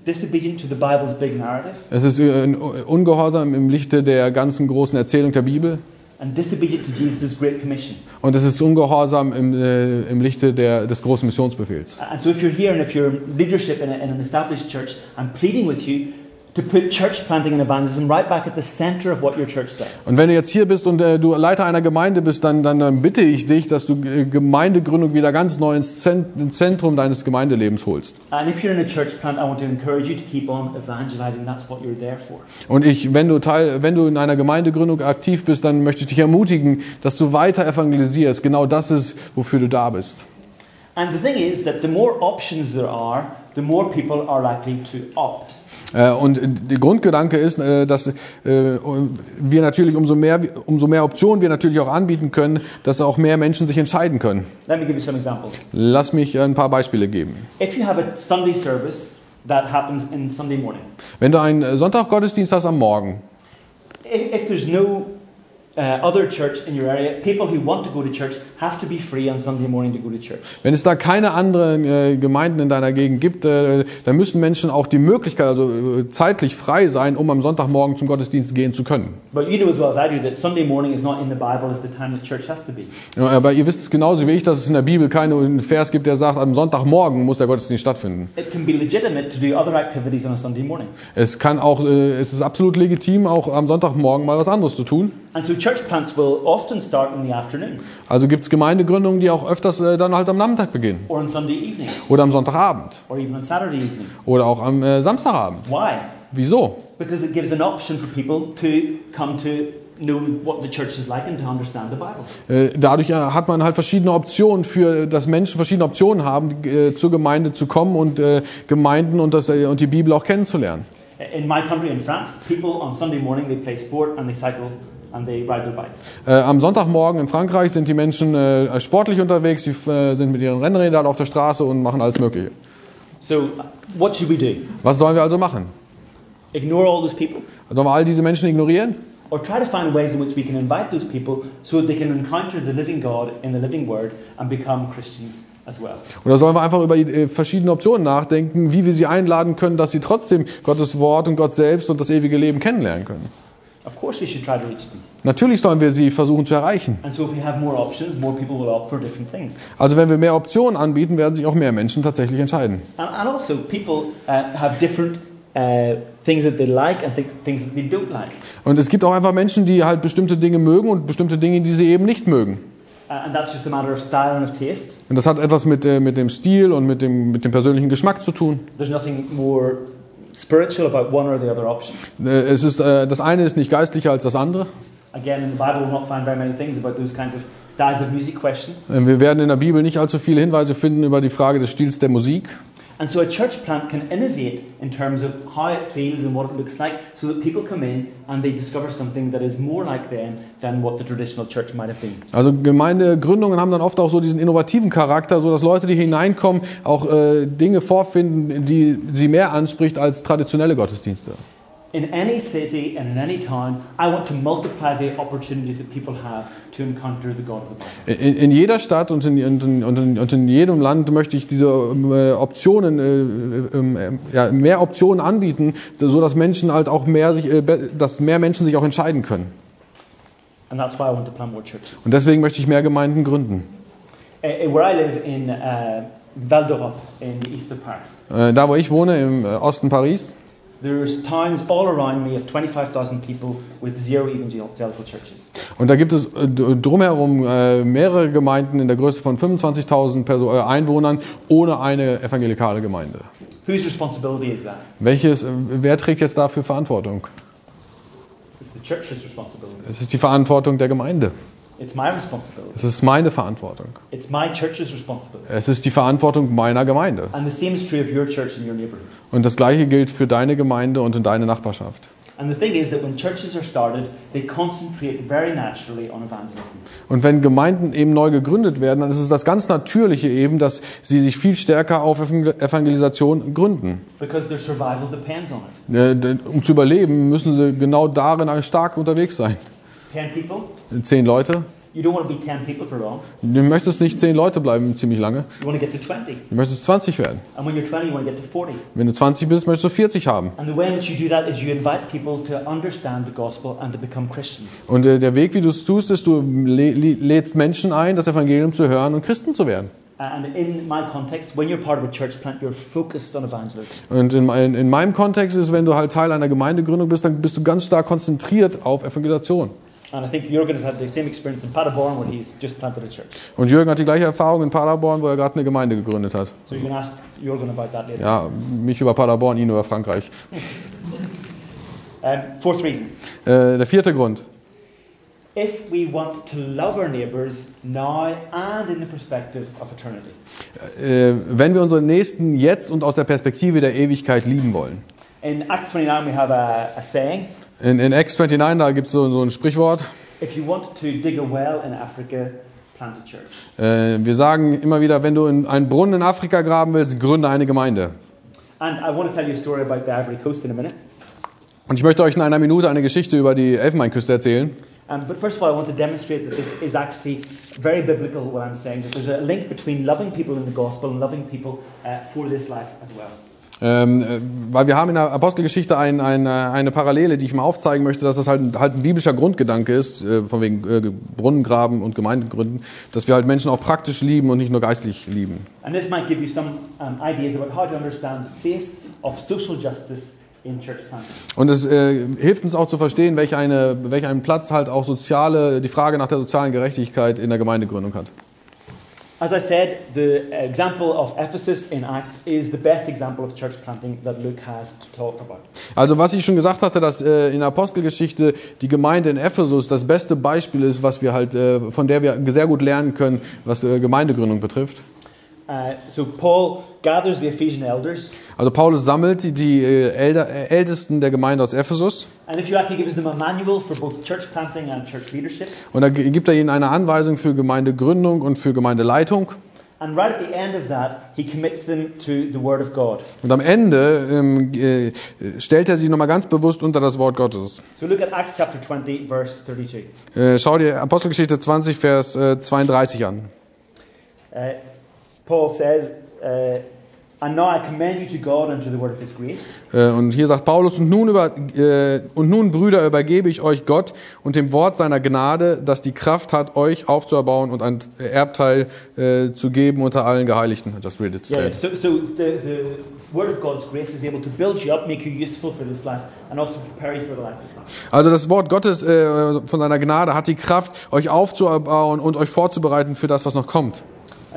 Disobedient to the Bible's big narrative Es ist äh, Ungehorsam im Lichte der ganzen großen Erzählung der Bibel. And disobedient to Jesus' Great Commission. Und es ist Ungehorsam im, äh, im Lichte der, des großen Missionsbefehls. And so if you're here and if you're leadership in, a, in an established church, I'm pleading with you to put church planting and evangelism right back at the center of what your church does. Und wenn du jetzt hier bist und äh, du Leiter einer Gemeinde bist, dann, dann, dann bitte ich dich, dass du äh, Gemeindegründung wieder ganz neu ins, Zent ins Zentrum deines Gemeindelebens holst. And if you're in a church plant, I want to encourage you to keep on evangelizing. That's what you're there for. Und ich, wenn du Teil, wenn du in einer Gemeindegründung aktiv bist, dann möchte ich dich ermutigen, dass du weiter evangelisierst. Genau das ist, wofür du da bist. And the thing is that the more options there are, the more people are likely to opt. Äh, Und der Grundgedanke ist, äh, dass äh, wir natürlich umso mehr, umso mehr Optionen wir natürlich auch anbieten können, dass auch mehr Menschen sich entscheiden können. Let me give you some examples. Lass mich ein paar Beispiele geben. If you have a Sunday service that happens in Sunday morning, Wenn du einen Sonntaggottesdienst hast am Morgen if, if there's no Wenn es da keine anderen äh, Gemeinden in deiner Gegend gibt, äh, dann müssen Menschen auch die Möglichkeit, also äh, zeitlich frei sein, um am Sonntagmorgen zum Gottesdienst gehen zu können. But you know as well as I do that Sunday morning is not in the Bible as the time that church has to be. Ja, aber ihr wisst es genauso wie ich, dass es in der Bibel keinen Vers gibt, der sagt, am Sonntagmorgen muss der Gottesdienst stattfinden. It can be legitimate to do other activities on a Sunday morning. Es kann auch, äh, es ist absolut legitim, auch am Sonntagmorgen mal was anderes zu tun. And so church plants will often start in the afternoon Also gibt es Gemeindegründungen, die auch öfters äh, dann halt am Nachmittag beginnen. or on Sunday evening Oder am Sonntagabend. or even on Saturday evening. Oder auch am äh, Samstagabend. Why? Wieso? Because it gives an option for people to come to know what the church is like and to understand the Bible. Äh, Dadurch äh, hat man halt verschiedene Optionen für, dass Menschen verschiedene Optionen haben, äh, zur Gemeinde zu kommen und Gemeinden und, das, und die Bibel auch kennenzulernen. In my country, in France, people on Sunday morning they play sport and they cycle Äh, am Sonntagmorgen in Frankreich sind die Menschen äh, sportlich unterwegs, sie äh, sind mit ihren Rennrädern auf der Straße und machen alles Mögliche. So, what should we do? Was sollen wir also machen? Ignore all those people? Sollen wir all diese Menschen ignorieren? Or try to find ways in which we can invite those people so that they can encounter the living God in the living Word and become Christians as well? Oder sollen wir einfach über äh, verschiedene Optionen nachdenken, wie wir sie einladen können, dass sie trotzdem Gottes Wort und Gott selbst und das ewige Leben kennenlernen können? Of course, we should try to reach them. Natürlich sollen wir sie versuchen zu erreichen. And so, if we have more options, more people will opt for different things. Also wenn wir mehr Optionen anbieten, werden sich auch mehr Menschen tatsächlich entscheiden. And, and people have different things that they like and th- things that they don't like. Und es gibt auch einfach Menschen, die halt bestimmte Dinge mögen und bestimmte Dinge, die sie eben nicht mögen. Uh, and that's just a matter of style and of taste. Und das hat etwas mit, äh, mit dem Stil und mit dem, mit dem persönlichen Geschmack zu tun. There's nothing more spiritual about one or the other option. Äh, Es ist, äh, das eine ist nicht geistlicher als das andere. Again, in the Bible, we'll not find very many things about those kinds of styles of music question. Äh, Wir werden in der Bibel nicht allzu viele Hinweise finden über die Frage des Stils der Musik. And so a church plant can innovate in terms of how it feels and what it looks like so that people come in and they discover something that is more like them than what the traditional church might have been. Also Gemeindegründungen haben dann oft auch so diesen innovativen Charakter, so dass Leute, die hineinkommen, auch äh, Dinge vorfinden, die sie mehr anspricht als traditionelle Gottesdienste. In any city and in any town, I want to multiply the opportunities that people have to encounter the God of the Bible. In, in jeder Stadt und in, in, und, in, jedem Land möchte ich diese äh, Optionen, äh, äh, ja, mehr Optionen anbieten, so dass Menschen halt auch mehr sich, äh, dass mehr Menschen sich auch entscheiden können. And that's why I want to plant more churches. Und deswegen möchte ich mehr Gemeinden gründen. Uh, uh, where I live in uh, Val d'Europe in the east of Paris, Äh, da, wo ich wohne, im äh, Osten Paris, there's towns all around me of 25,000 people with zero evangelical churches. Und da gibt es äh, drumherum äh, mehrere Gemeinden in der Größe von 25.000 Perso- äh, Einwohnern ohne eine evangelikale Gemeinde. Whose responsibility is that? Welches, äh, wer trägt jetzt dafür Verantwortung? It's the church's responsibility. Es ist die Verantwortung der Gemeinde. It's my responsibility. Es ist meine Verantwortung. It's my church's responsibility. Es ist die Verantwortung meiner Gemeinde. And the same is true of your church and your neighborhood. Und das Gleiche gilt für deine Gemeinde und in deine Nachbarschaft. And the thing is that when churches are started, they concentrate very naturally on evangelism. Und wenn Gemeinden eben neu gegründet werden, dann ist es das ganz Natürliche eben, dass sie sich viel stärker auf Evangel- Evangelisation gründen. Because their survival depends on it. Äh, Um zu überleben, müssen sie genau darin stark unterwegs sein. Zehn Leute. you don't want to be ten people for long. Du möchtest nicht zehn Leute bleiben ziemlich lange. You want to get to 20. Du möchtest 20 werden. And when you're 20, you want to get to 40. Wenn du 20 bist, möchtest du 40 haben. And the way in which you do that is you invite people to understand the gospel and to become Christians. Und äh, der Weg, wie du es tust, ist, du lä- lä- lädst Menschen ein, das Evangelium zu hören und Christen zu werden. And in my context, when you're part of a church plant, you're focused on evangelism. Und in, in, in meinem Kontext ist, wenn du halt Teil einer Gemeindegründung bist, dann bist du ganz stark konzentriert auf Evangelisation. And I think Jürgen has had the same experience in Paderborn where he's just planted a church. Und Jürgen hat die gleiche Erfahrung in Paderborn, wo er gerade eine Gemeinde gegründet hat. So you can ask Jürgen about that later. Ja, mich über Paderborn, ihn über Frankreich. Um, fourth reason. Äh, der vierte Grund. If we want to love our neighbours now and in the perspective of eternity. Äh, wenn wir unsere Nächsten jetzt und aus der Perspektive der Ewigkeit lieben wollen. In Acts 29, we have a, a saying In, in Acts 29, da gibt es so, so ein Sprichwort. if you want to dig a well in Africa, plant a church. Äh, wir sagen immer wieder, wenn du in einen Brunnen in Afrika graben willst, gründe eine Gemeinde. And I want to tell you a story about the Ivory Coast in a minute. Und ich möchte euch in einer Minute eine Geschichte über die Elfenbeinküste erzählen. Um, but first of all, I want to demonstrate that this is actually very biblical, what I'm saying, that there's a link between loving people in the gospel and loving people uh, for this life as well. Ähm, äh, weil wir haben in der Apostelgeschichte ein, ein, äh, eine Parallele, die ich mal aufzeigen möchte, dass das halt, ein- halt ein biblischer Grundgedanke ist, äh, von wegen äh, Brunnengraben und Gemeindegründen, dass wir halt Menschen auch praktisch lieben und nicht nur geistlich lieben. And this might give you some um, ideas about how to understand the place of social justice in church planting. Und es äh, hilft uns auch zu verstehen, welch, eine, welch einen Platz halt auch soziale, die Frage nach der sozialen Gerechtigkeit in der Gemeindegründung hat. As I said, the example of Ephesus in Acts is the best example of church planting that Luke has to talk about. Also was ich schon gesagt hatte, dass äh, in Apostelgeschichte die Gemeinde in Ephesus das beste Beispiel ist, was wir halt, äh, von der wir sehr gut lernen können, was äh, Gemeindegründung betrifft. Uh, so Paul gathers the Ephesian elders, Also Paulus sammelt die, die äh, äh, Ältesten der Gemeinde aus Ephesus and if you like, he gives them a manual for both church planting and church leadership. und da gibt er ihnen eine Anweisung für Gemeindegründung und für Gemeindeleitung. And right at the end of that, he commits them to the Word of God. Und am Ende ähm, äh, stellt er sie nochmal ganz bewusst unter das Wort Gottes. So look at Acts chapter 20, verse 32. Äh, schau dir Apostelgeschichte 20, Vers äh, 32 an. Uh, Paul says, uh, And now I commend you to God and to the word of his grace. Äh, Und hier sagt Paulus, und nun, über, äh, und nun, Brüder, übergebe ich euch Gott und dem Wort seiner Gnade, das die Kraft hat, euch aufzuerbauen und ein Erbteil äh, zu geben unter allen Geheiligten. I just read it Yeah, so, so the, the word of God's grace is able to build you up, make you useful for this life, and also prepare you for the life to come. Also das Wort Gottes äh, von seiner Gnade hat die Kraft, euch aufzubauen und euch vorzubereiten für das, was noch kommt.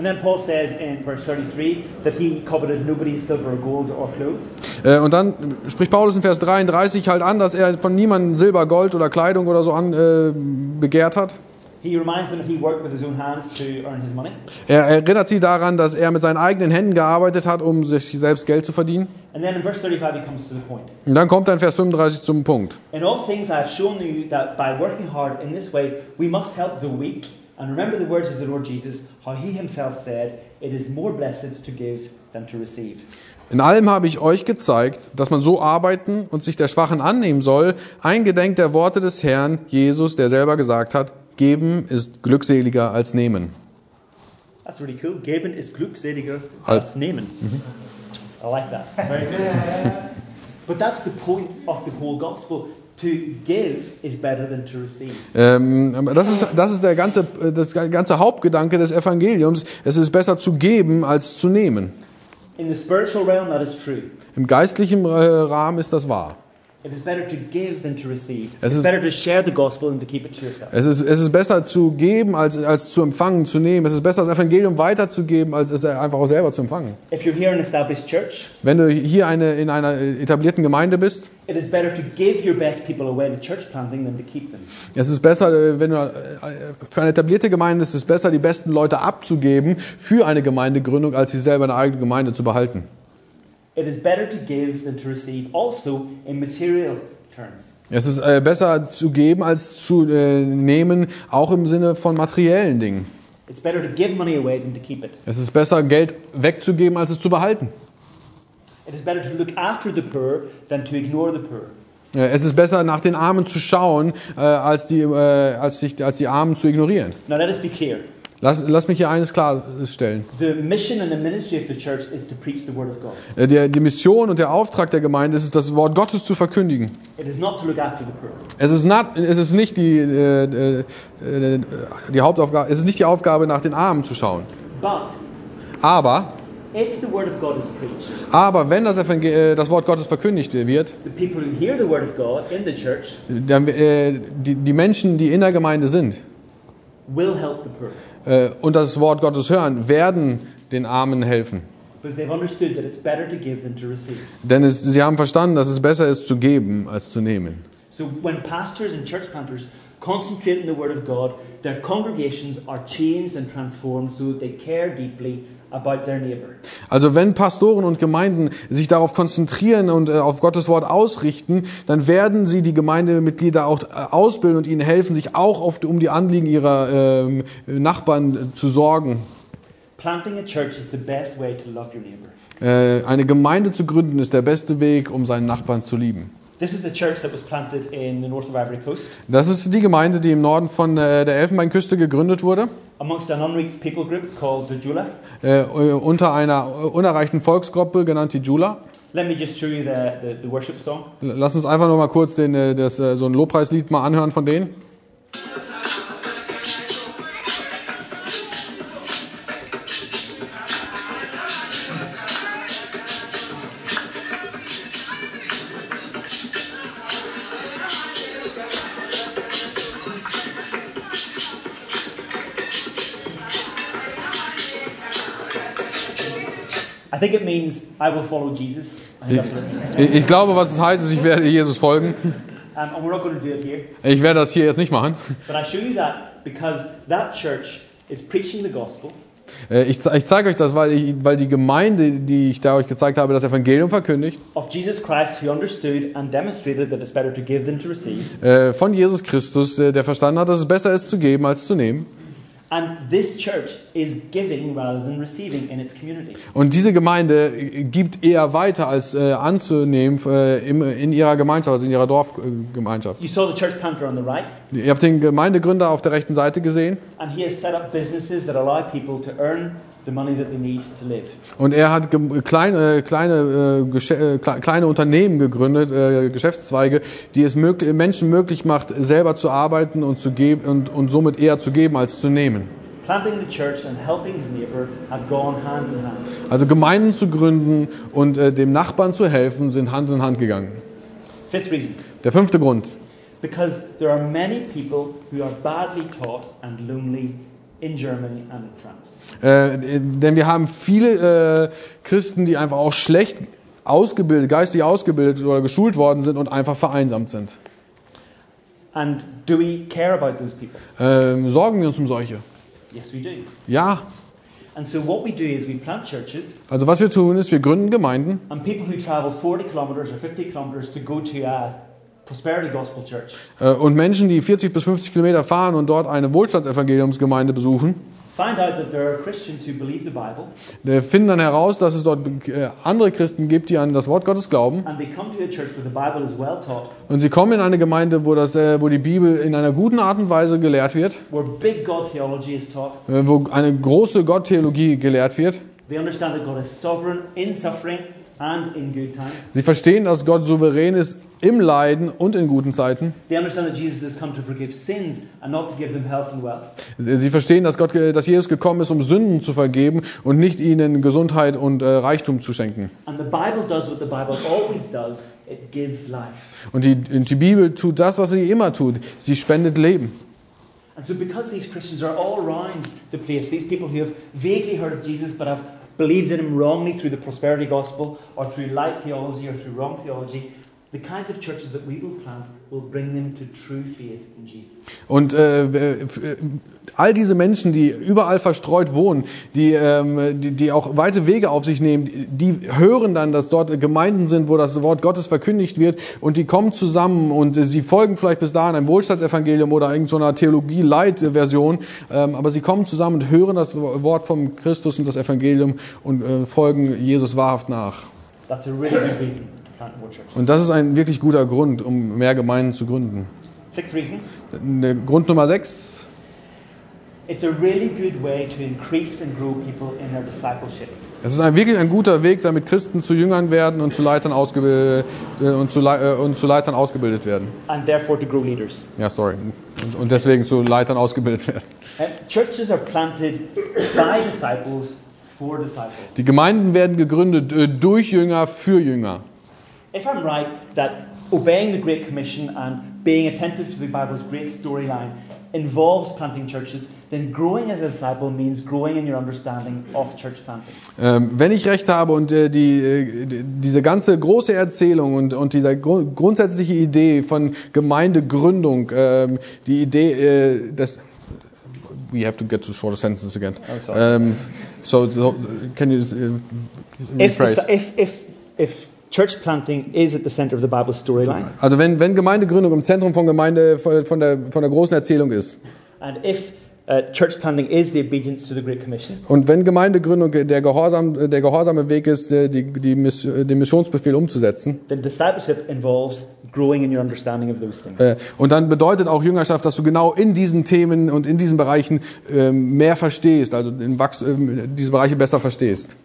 And then Paul says in verse 33 that he coveted nobody's silver or gold or clothes. Äh, und dann spricht Paulus in Vers 33 halt an, dass er von niemandem Silber, Gold oder Kleidung oder so an äh, begehrt hat. He reminds them that he worked with his own hands to earn his money. Er erinnert sie daran, dass er mit seinen eigenen Händen gearbeitet hat, um sich selbst Geld zu verdienen. And then in verse 35 he comes to the point. Und dann kommt er in Vers 35 zum Punkt. In all things I have shown you that by working hard in this way we must help the weak. And remember the words of the Lord Jesus, how he himself said, It is more blessed to give than to receive. In allem habe ich euch gezeigt, dass man so arbeiten und sich der Schwachen annehmen soll, eingedenk der Worte des Herrn Jesus, der selber gesagt hat, geben ist glückseliger als nehmen. That's really cool. Geben ist glückseliger Al- als nehmen. I like that. Very good. but that's the point of the whole gospel. To give is better than to receive. Ähm, das ist, das ist der ganze, das ganze Hauptgedanke des Evangeliums. Es ist besser zu geben als zu nehmen. In the spiritual realm, that is true. Im geistlichen äh, Rahmen ist das wahr. It is better to give than to receive. Es ist- better to share the gospel than to keep it to yourself. Es ist, es ist besser zu geben als, als zu empfangen, zu nehmen. Es ist besser, das Evangelium weiterzugeben, als es einfach auch selber zu empfangen. If you're here in an established church, Wenn du hier eine, in einer etablierten Gemeinde bist, es ist besser, wenn du äh, für eine etablierte Gemeinde ist es besser, die besten Leute abzugeben für eine Gemeindegründung, als sie selber eine eigene Gemeinde zu behalten. It is better to give than to receive, also in material terms. Es ist äh, besser zu geben als zu äh, nehmen, auch im Sinne von materiellen Dingen. It's better to give money away than to keep it. Es ist besser, Geld wegzugeben, als es zu behalten. It is better to look after the poor than to ignore the poor. Äh, Es ist besser, nach den Armen zu schauen, äh, als die, äh, als, sich, als die Armen zu ignorieren. Now, let us be clear. Lass, lass mich hier eines klarstellen. Äh, die Mission und der Auftrag der Gemeinde ist es, das Wort Gottes zu verkündigen. It is not to look after the poor. Es ist, not, es ist nicht die, äh, äh, äh, die Hauptaufgabe, es ist nicht die Aufgabe, nach den Armen zu schauen. But Aber, if the word of God is preached, aber wenn das, äh, das Wort Gottes verkündigt wird, church dann, äh, die, die Menschen, die in der Gemeinde sind will help the poor und das Wort Gottes hören, werden den Armen helfen. Denn es, sie haben verstanden, dass es besser ist zu geben als zu nehmen. So when pastors and church planters concentrate on the word of God, their congregations are changed and transformed so they care deeply. Also wenn Pastoren und Gemeinden sich darauf konzentrieren und äh, auf Gottes Wort ausrichten, dann werden sie die Gemeindemitglieder auch äh, ausbilden und ihnen helfen, sich auch auf, um die Anliegen ihrer ähm, Nachbarn äh, zu sorgen. Äh, eine Gemeinde zu gründen ist der beste Weg, um seinen Nachbarn zu lieben. This is the church that was planted in the north of Ivory Coast Das ist die Gemeinde, die im Norden von äh, der Elfenbeinküste gegründet wurde, amongst an unreached people group called the Jula. äh, unter einer äh, unerreichten Volksgruppe genannt die Jula. Let me just show you the, the, the worship song. Lass uns einfach noch mal kurz den, äh, das, äh, so ein Lobpreislied mal anhören von denen. Think it means I will follow Jesus. I think that's what it means. Ich ich glaube, was es heißt, ist, ich werde Jesus folgen. Um, and we're not going to do it here. Ich werde das hier jetzt nicht machen. But I show you that because that church is preaching the gospel. Äh, Ich, ich zeige euch das, weil, ich, weil die Gemeinde, die ich da euch gezeigt habe, das Evangelium verkündigt. Christ. Äh, Von Jesus Christus, äh, der verstanden hat, dass es besser ist zu geben als zu nehmen. Und diese Gemeinde äh, gibt eher weiter als äh, anzunehmen äh, im, in ihrer Gemeinschaft, also in ihrer Dorfgemeinschaft. You saw the church planter on the right, Ihr habt den Gemeindegründer auf der rechten Seite gesehen. and he has set up businesses that allow people to earn the money that they need to live. Und er hat kleine, kleine, äh, äh, kle- kleine Unternehmen gegründet, äh, Geschäftszweige, die es möglich, Menschen möglich macht, selber zu arbeiten und, zu geben, und, und somit eher zu geben als zu nehmen. Planting the church and helping his neighbor have gone hand in hand. Also Gemeinden zu gründen und äh, dem Nachbarn zu helfen, sind Hand in Hand gegangen. Fifth reason Der fünfte Grund. because there are many people who are badly taught and lonely in Germany and in France. Äh, denn wir haben viele äh, Christen, die einfach auch schlecht ausgebildet, geistig ausgebildet oder geschult worden sind und einfach vereinsamt sind. And do we care about those people? Ähm, sorgen wir uns um solche? Yes, we do. Ja. And so what we do is we plant churches, Also was wir tun ist, wir gründen Gemeinden and people who travel 40 kilometers or 50 kilometers to go to a äh, und Menschen, die 40 bis 50 Kilometer fahren und dort eine Wohlstandsevangeliumsgemeinde besuchen, finden dann heraus, dass es dort äh, andere Christen gibt, die an das Wort Gottes glauben. Und sie kommen in eine Gemeinde, wo, das, äh, wo die Bibel in einer guten Art und Weise gelehrt wird, wo eine große Gotttheologie gelehrt wird. They understand that God is sovereign in suffering and in good times. Sie verstehen, dass Gott souverän ist im Leiden und in guten Zeiten. They understand that Jesus has come to forgive sins and not to give them health and wealth. Sie verstehen, dass, Gott, dass Jesus gekommen ist, um Sünden zu vergeben und nicht ihnen Gesundheit und äh, Reichtum zu schenken. And the Bible does what the Bible always does it gives life. Und die, die Bibel tut das, was sie immer tut. Sie spendet Leben. And so, because these Christians are all around the place, these people who have vaguely heard of Jesus but have believed in him wrongly through the prosperity gospel or through light theology or through wrong theology, the kinds of churches that we will plant will bring them to true faith in Jesus. Und äh, äh, all diese Menschen, die überall verstreut wohnen, die, ähm, die, die auch weite Wege auf sich nehmen, die hören dann, dass dort Gemeinden sind, wo das Wort Gottes verkündigt wird und die kommen zusammen und äh, sie folgen vielleicht bis dahin einem Wohlstandsevangelium oder irgendeiner Theologie-Light-Version, ähm, aber sie kommen zusammen und hören das Wort vom Christus und das Evangelium und äh, folgen Jesus wahrhaft nach. That's a really good reason Und das ist ein wirklich guter Grund, um mehr Gemeinden zu gründen. Sixth reason, Grund Nummer sechs, it's a really good way to increase and grow people in their discipleship. Es ist ein, wirklich ein guter Weg, damit Christen zu Jüngern werden und zu Leitern, ausgebildet, äh, und zu, Lei- äh, und zu Leitern ausgebildet werden. And therefore to grow leaders. Ja, sorry. Und, und deswegen zu Leitern ausgebildet werden. Uh, churches are planted by disciples for disciples. Die Gemeinden werden gegründet äh, durch Jünger für Jünger. If I'm right that obeying the Great Commission and being attentive to the Bible's great storyline involves planting churches, then growing as a disciple means growing in your understanding of church planting. Ähm, wenn ich recht habe und äh, die, äh, die- diese ganze große Erzählung und, und diese gru- grundsätzliche Idee von Gemeindegründung, ähm, die Idee, äh, dass we have to get to shorter sentences again. Oh, sorry. Ähm, so, so, can you uh, If, if, if, if church planting is at the center of the Bible storyline, Also wenn, wenn Gemeindegründung im Zentrum von Gemeinde von der, von der großen Erzählung ist and if uh, church planting is the obedience to the Great Commission, und wenn Gemeindegründung der, Gehorsam, der gehorsame Weg ist, die, die, Miss- den Missionsbefehl umzusetzen, then discipleship involves growing in your understanding of those things. äh, und dann bedeutet auch Jüngerschaft, dass du genau in diesen Themen und in diesen Bereichen ähm, mehr verstehst, also in ähm, diese Bereiche besser verstehst.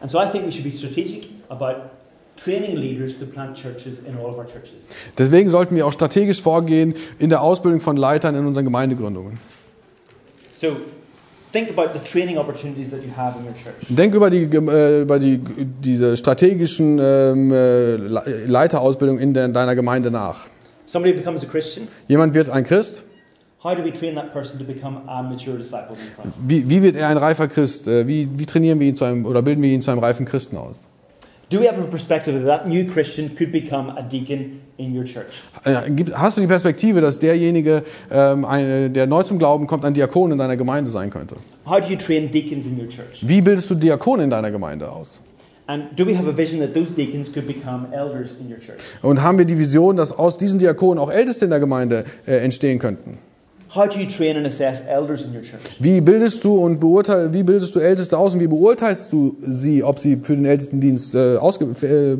And so I think we should be strategic about Deswegen sollten wir auch strategisch vorgehen in der Ausbildung von Leitern in unseren Gemeindegründungen. So think about the training opportunities that you have in your church. Denk über die, äh, über die, diese strategischen ähm, äh, Le- Leiterausbildung in deiner Gemeinde nach. Somebody becomes a Christian. Jemand wird ein Christ. How do we train that person to become a mature disciple in Christ? Wie, wie wird er ein reifer Christ? Äh, Wie, wie trainieren wir ihn zu einem oder bilden wir ihn zu einem reifen Christen aus? Do we have a perspective that that new Christian could become a deacon in your church? Äh, Hast du die Perspektive, dass derjenige, ähm, ein, der neu zum Glauben kommt, ein Diakon in deiner Gemeinde sein könnte? How do you train deacons in your church? Wie bildest du Diakone in deiner Gemeinde aus? And do we have a vision that those deacons could become elders in your church? Und haben wir die Vision, dass aus diesen Diakonen auch Älteste in der Gemeinde äh, entstehen könnten? How do you train and assess elders in your church? Wie bildest du und beurteil, wie bildest du Älteste aus und wie beurteilst du sie, ob sie für den Ältestendienst äh, äh,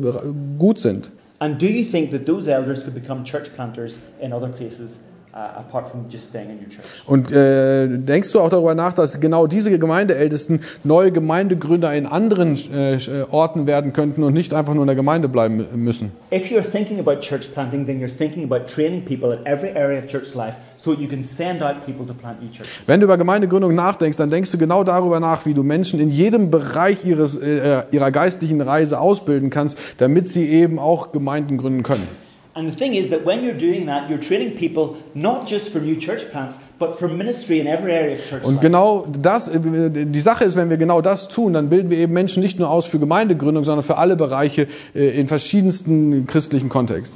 gut sind? And do you think that those elders could become church planters in other places uh, apart from just staying in your church? Und äh, denkst du auch darüber nach, dass genau diese Gemeindeältesten neue Gemeindegründer in anderen äh, Orten werden könnten und nicht einfach nur in der Gemeinde bleiben müssen? If you're thinking about church planting, then you're thinking about training people at every area of church life so that you can send out people to plant new churches. Wenn du über Gemeindegründung nachdenkst, dann denkst du genau darüber nach, wie du Menschen in jedem Bereich ihres, äh, ihrer geistlichen Reise ausbilden kannst, damit sie eben auch Gemeinden gründen können. And the thing is that when you're doing that, you're training people not just for new church plants, but for ministry in every area of church Und genau das, äh, die Sache ist, wenn wir genau das tun, dann bilden wir eben Menschen nicht nur aus für Gemeindegründung, sondern für alle Bereiche äh, in verschiedensten christlichen Kontext.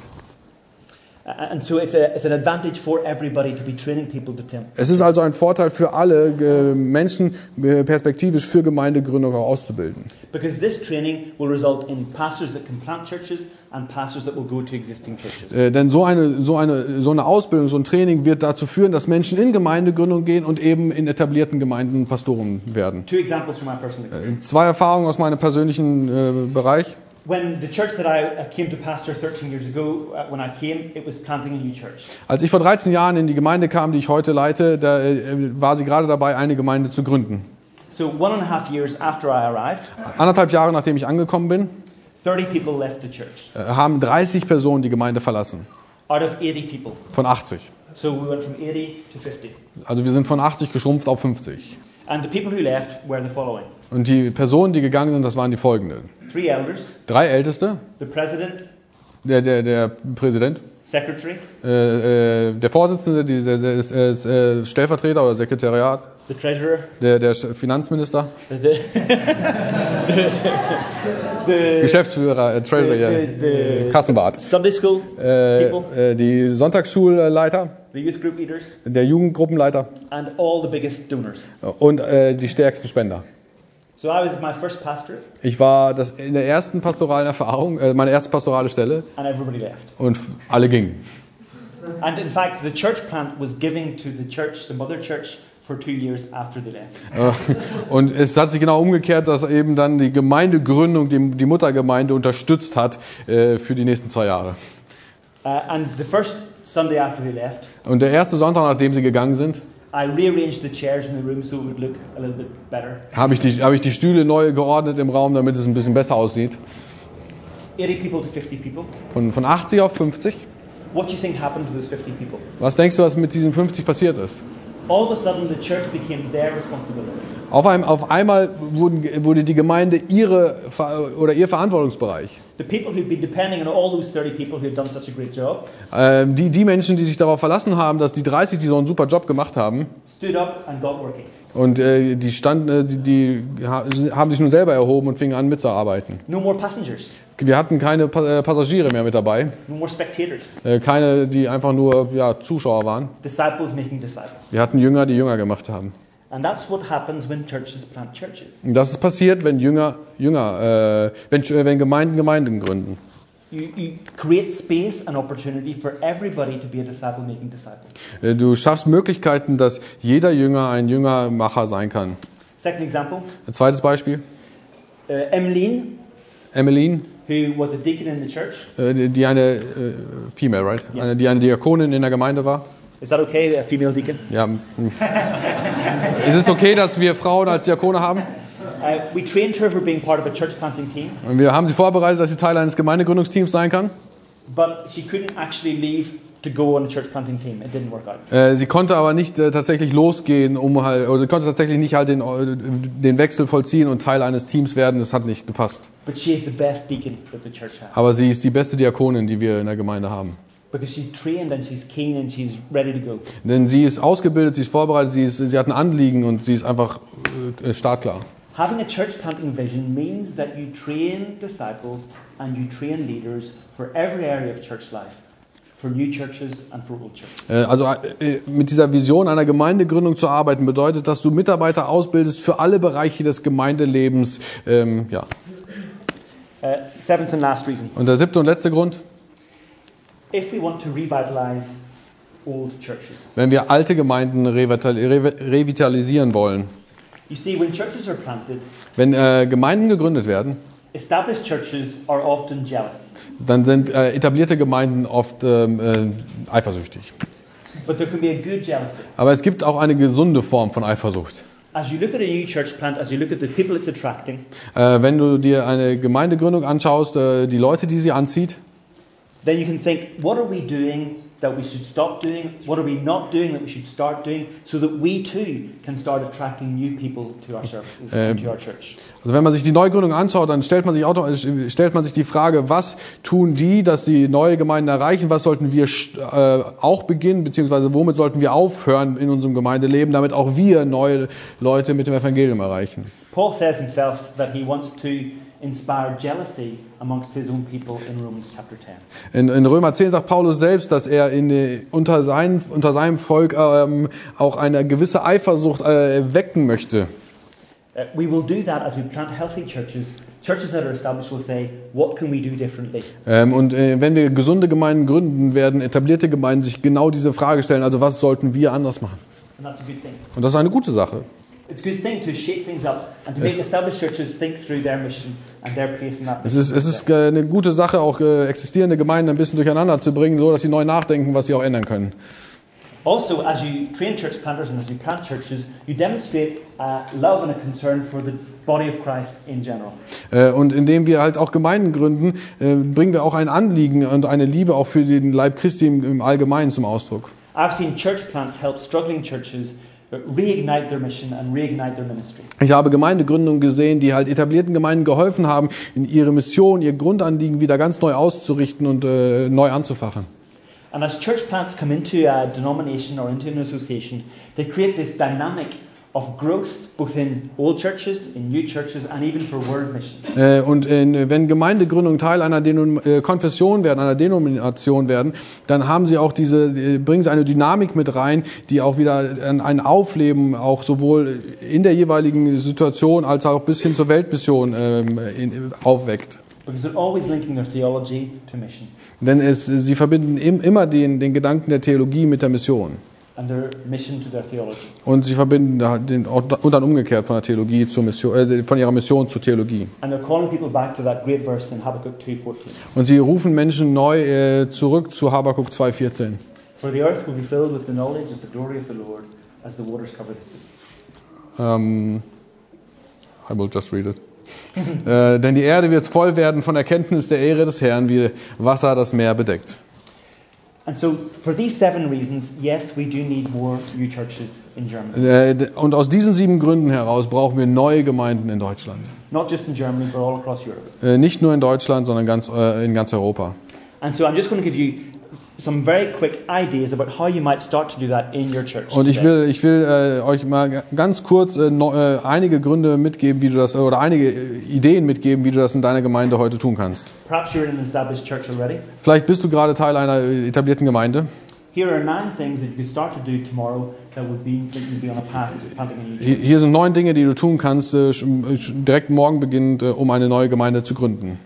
Es ist also ein Vorteil für alle äh, Menschen, äh, perspektivisch für Gemeindegründung auch auszubilden. Because this training will result in pastors that can plant churches and pastors that will go to existing churches. Äh, denn so eine, so, eine, so eine Ausbildung, so ein Training wird dazu führen, dass Menschen in Gemeindegründung gehen und eben in etablierten Gemeinden Pastoren werden. Two examples from my personal experience. Zwei Erfahrungen aus meinem persönlichen äh, Bereich. When the church that I uh, came to pastor 13 years ago, uh, when I came, it was planting a new church. Als ich vor 13 Jahren in die Gemeinde kam, die ich heute leite, da äh, war sie gerade dabei, eine Gemeinde zu gründen. So one and a half years after I arrived, Anderthalb Jahre nachdem ich angekommen bin, 30 people left the church äh, haben 30 Personen die Gemeinde verlassen. out of 80 people. Von 80. So we went from 80 to 50. Also wir sind von 80 geschrumpft auf 50. And the people who left were the following Und die Personen, die gegangen sind, das waren die folgenden. three elders, Drei Älteste, the president, der, der, der Präsident, secretary, äh, äh, der Vorsitzende, die, der, der, äh, Stellvertreter oder Sekretariat, the treasurer, der, der Finanzminister, the, the, the, Geschäftsführer, äh, Treasurer, the, ja, the Kassenbart, Sunday school äh, äh, die Sonntagsschulleiter, the youth group leaders, der Jugendgruppenleiter. And all the biggest donors. und äh, die stärksten Spender. Ich war das in der ersten pastoralen Erfahrung, äh, meine erste pastorale Stelle and everybody left. und alle gingen. And in fact, the church plant was giving to the church, the mother church, for two years after they left. Äh, Und es hat sich genau umgekehrt, dass eben dann die Gemeindegründung die, die Muttergemeinde unterstützt hat äh, für die nächsten zwei Jahre. Uh, and the first Sunday after they left, Und der erste Sonntag, nachdem sie gegangen sind, I rearranged the chairs in the room so it would look a little bit better. habe ich, die- habe ich die Stühle neu geordnet im Raum, damit es ein bisschen besser aussieht. 80 people to 50 people. Von, von 80 auf 50. What do you think happened to those 50 people? Was denkst du, was mit diesen 50 passiert ist? All of a sudden, the church became their responsibility. Auf, einem, auf einmal wurden, wurde die Gemeinde ihre oder ihr Verantwortungsbereich. The people who'd been depending on all those 30 people who had done such a great job Ähm, die, die Menschen, die sich darauf verlassen haben, dass die 30, die so einen super Job gemacht haben, stood up and got working. und äh, die, standen, äh, die, die ha- haben sich nun selber erhoben und fingen an mitzuarbeiten. No more passengers, Wir hatten keine äh, Passagiere mehr mit dabei, no more spectators. äh, keine, die einfach nur ja, Zuschauer waren. Disciples making disciples. Wir hatten Jünger, die Jünger gemacht haben. And that's what happens when churches plant churches. Und das ist passiert, wenn Jünger, Jünger, äh, wenn, äh, wenn Gemeinden Gemeinden gründen. You, you create space and opportunity for everybody to be a disciple making disciple. Du schaffst Möglichkeiten, dass jeder Jünger ein Jüngermacher sein kann. Second example Ein zweites Beispiel. uh, Emmeline, Emmeline, who was a deacon in the church. äh, die eine, äh, female, right? Ja. Eine, die eine Diakonin in der Gemeinde war. Is that okay, a female deacon? Ja. ist es okay, dass wir Frauen als Diakone haben? Uh, we trained her for being part of a church planting team, Und wir haben sie vorbereitet, dass sie Teil eines Gemeindegründungsteams sein kann. but she couldn't actually leave to go on a church planting team. It didn't work out. Äh, sie konnte aber nicht äh, tatsächlich losgehen, um halt, oder sie konnte tatsächlich nicht halt den, äh, den Wechsel vollziehen und Teil eines Teams werden. Das hat nicht gepasst. But she is the best deacon that the church has Aber sie ist die beste Diakonin, die wir in der Gemeinde haben. because she's trained and she's keen and she's ready to go. Denn sie ist ausgebildet, sie ist vorbereitet, sie, ist, sie hat ein Anliegen und sie ist einfach äh, startklar. Having a church planting vision means that you train disciples and you train leaders for every area of church life, Also äh, mit dieser Vision einer Gemeindegründung zu arbeiten, bedeutet, dass du Mitarbeiter ausbildest für alle Bereiche des Gemeindelebens. Ähm, ja. Uh, seventh and last reason. Und der siebte und letzte Grund, If we want to revitalize old churches, wenn wir alte Gemeinden revital- re- revitalisieren wollen. you see, when churches are planted, Wenn äh, Gemeinden gegründet werden, established churches are often jealous. Dann sind äh, etablierte Gemeinden oft ähm, äh, eifersüchtig. But there can be a good jealousy. Aber es gibt auch eine gesunde Form von Eifersucht. As you look at a new church plant, as you look at the people it's attracting, Äh, wenn du dir eine Gemeindegründung anschaust, äh, die Leute, die sie anzieht, then you can think, what are we doing that we should stop doing? What are we not doing that we should start doing? So that we too can start attracting new people to our services and to our church. Also wenn man sich die Neugründung anschaut, dann stellt man sich, auto, stellt man sich die Frage, was tun die, dass sie neue Gemeinden erreichen? Was sollten wir äh, auch beginnen, beziehungsweise womit sollten wir aufhören in unserem Gemeindeleben, damit auch wir neue Leute mit dem Evangelium erreichen? Paul says himself that he wants to inspired jealousy amongst his own people in Romans chapter 10. In, in Römer 10 sagt Paulus selbst, dass er in, unter, sein, unter seinem Volk ähm, auch eine gewisse Eifersucht äh, wecken möchte. Uh, we will do that as we plant healthy churches. Churches that are established will say, what can we do differently? Ähm, und äh, wenn wir gesunde Gemeinden gründen, werden etablierte Gemeinden sich genau diese Frage stellen, also was sollten wir anders machen? And that's a good thing. Und das ist eine gute Sache. It's a good thing to shake things up and to make established churches think through their mission and their place in that Es ist, es ist äh, eine gute Sache, auch äh, existierende Gemeinden ein bisschen durcheinander zu bringen, so dass sie neu nachdenken, was sie auch ändern können. Also, as you train church planters and as you plant churches, you demonstrate uh, love and a concern for the body of Christ in general. Äh, Und indem wir halt auch Gemeinden gründen, äh, bringen wir auch ein Anliegen und eine Liebe auch für den Leib Christi im, im Allgemeinen zum Ausdruck. I've seen church plants help struggling churches uh, reignite their mission and reignite their ministry. Ich habe Gemeindegründungen gesehen, die halt etablierten Gemeinden geholfen haben, in ihre Mission, ihr Grundanliegen wieder ganz neu auszurichten und äh, neu anzufachen. And as church plants come into a denomination or into an association, they create this dynamic of growth both in old churches, in new churches, and even for world mission. Äh, Und in, wenn Gemeindegründungen Teil einer Denum äh, Konfession werden, einer Denomination werden, dann haben sie auch diese, äh, bringen sie eine Dynamik mit rein, die auch wieder ein, ein Aufleben auch sowohl in der jeweiligen Situation als auch bis hin zur Weltmission ähm, in, aufweckt. Because they're always linking their theology to mission Denn es, sie verbinden im, immer den, den Gedanken der Theologie mit der Mission. Und sie verbinden den, und dann umgekehrt von der Theologie zur Mission, äh, von ihrer Mission zur Theologie. And they're calling people back to that great verse in Habakkuk 2.14. Und sie rufen Menschen neu äh, zurück zu Habakuk 2,14. For the earth will be filled with the knowledge of the glory of the Lord as the waters cover the sea. Ähm, I will just read it. Äh, denn die Erde wird voll werden von Erkenntnis der Ehre des Herrn, wie Wasser das Meer bedeckt. And so, for these seven reasons, yes, we do need more new churches in Germany. Äh, und aus diesen sieben Gründen heraus brauchen wir neue Gemeinden in Deutschland. Not just in Germany, but all across Europe. Äh, nicht nur in Deutschland, sondern ganz, äh, in ganz Europa. And so, I'm just going to give you some very quick ideas about how you might start to do that in your church. Und ich will, ich will äh, euch mal ganz kurz äh, no, äh, einige Gründe mitgeben, wie du das, oder einige äh, Ideen mitgeben, wie du das in deiner Gemeinde heute tun kannst. Perhaps you're in an established church already. Vielleicht bist du gerade Teil einer äh, etablierten Gemeinde. Here are nine things that you could start to do tomorrow that would be that you'd be on a path to planting a new Hier sind neun Dinge, die du tun kannst, äh, direkt morgen beginnend, um eine neue Gemeinde zu gründen.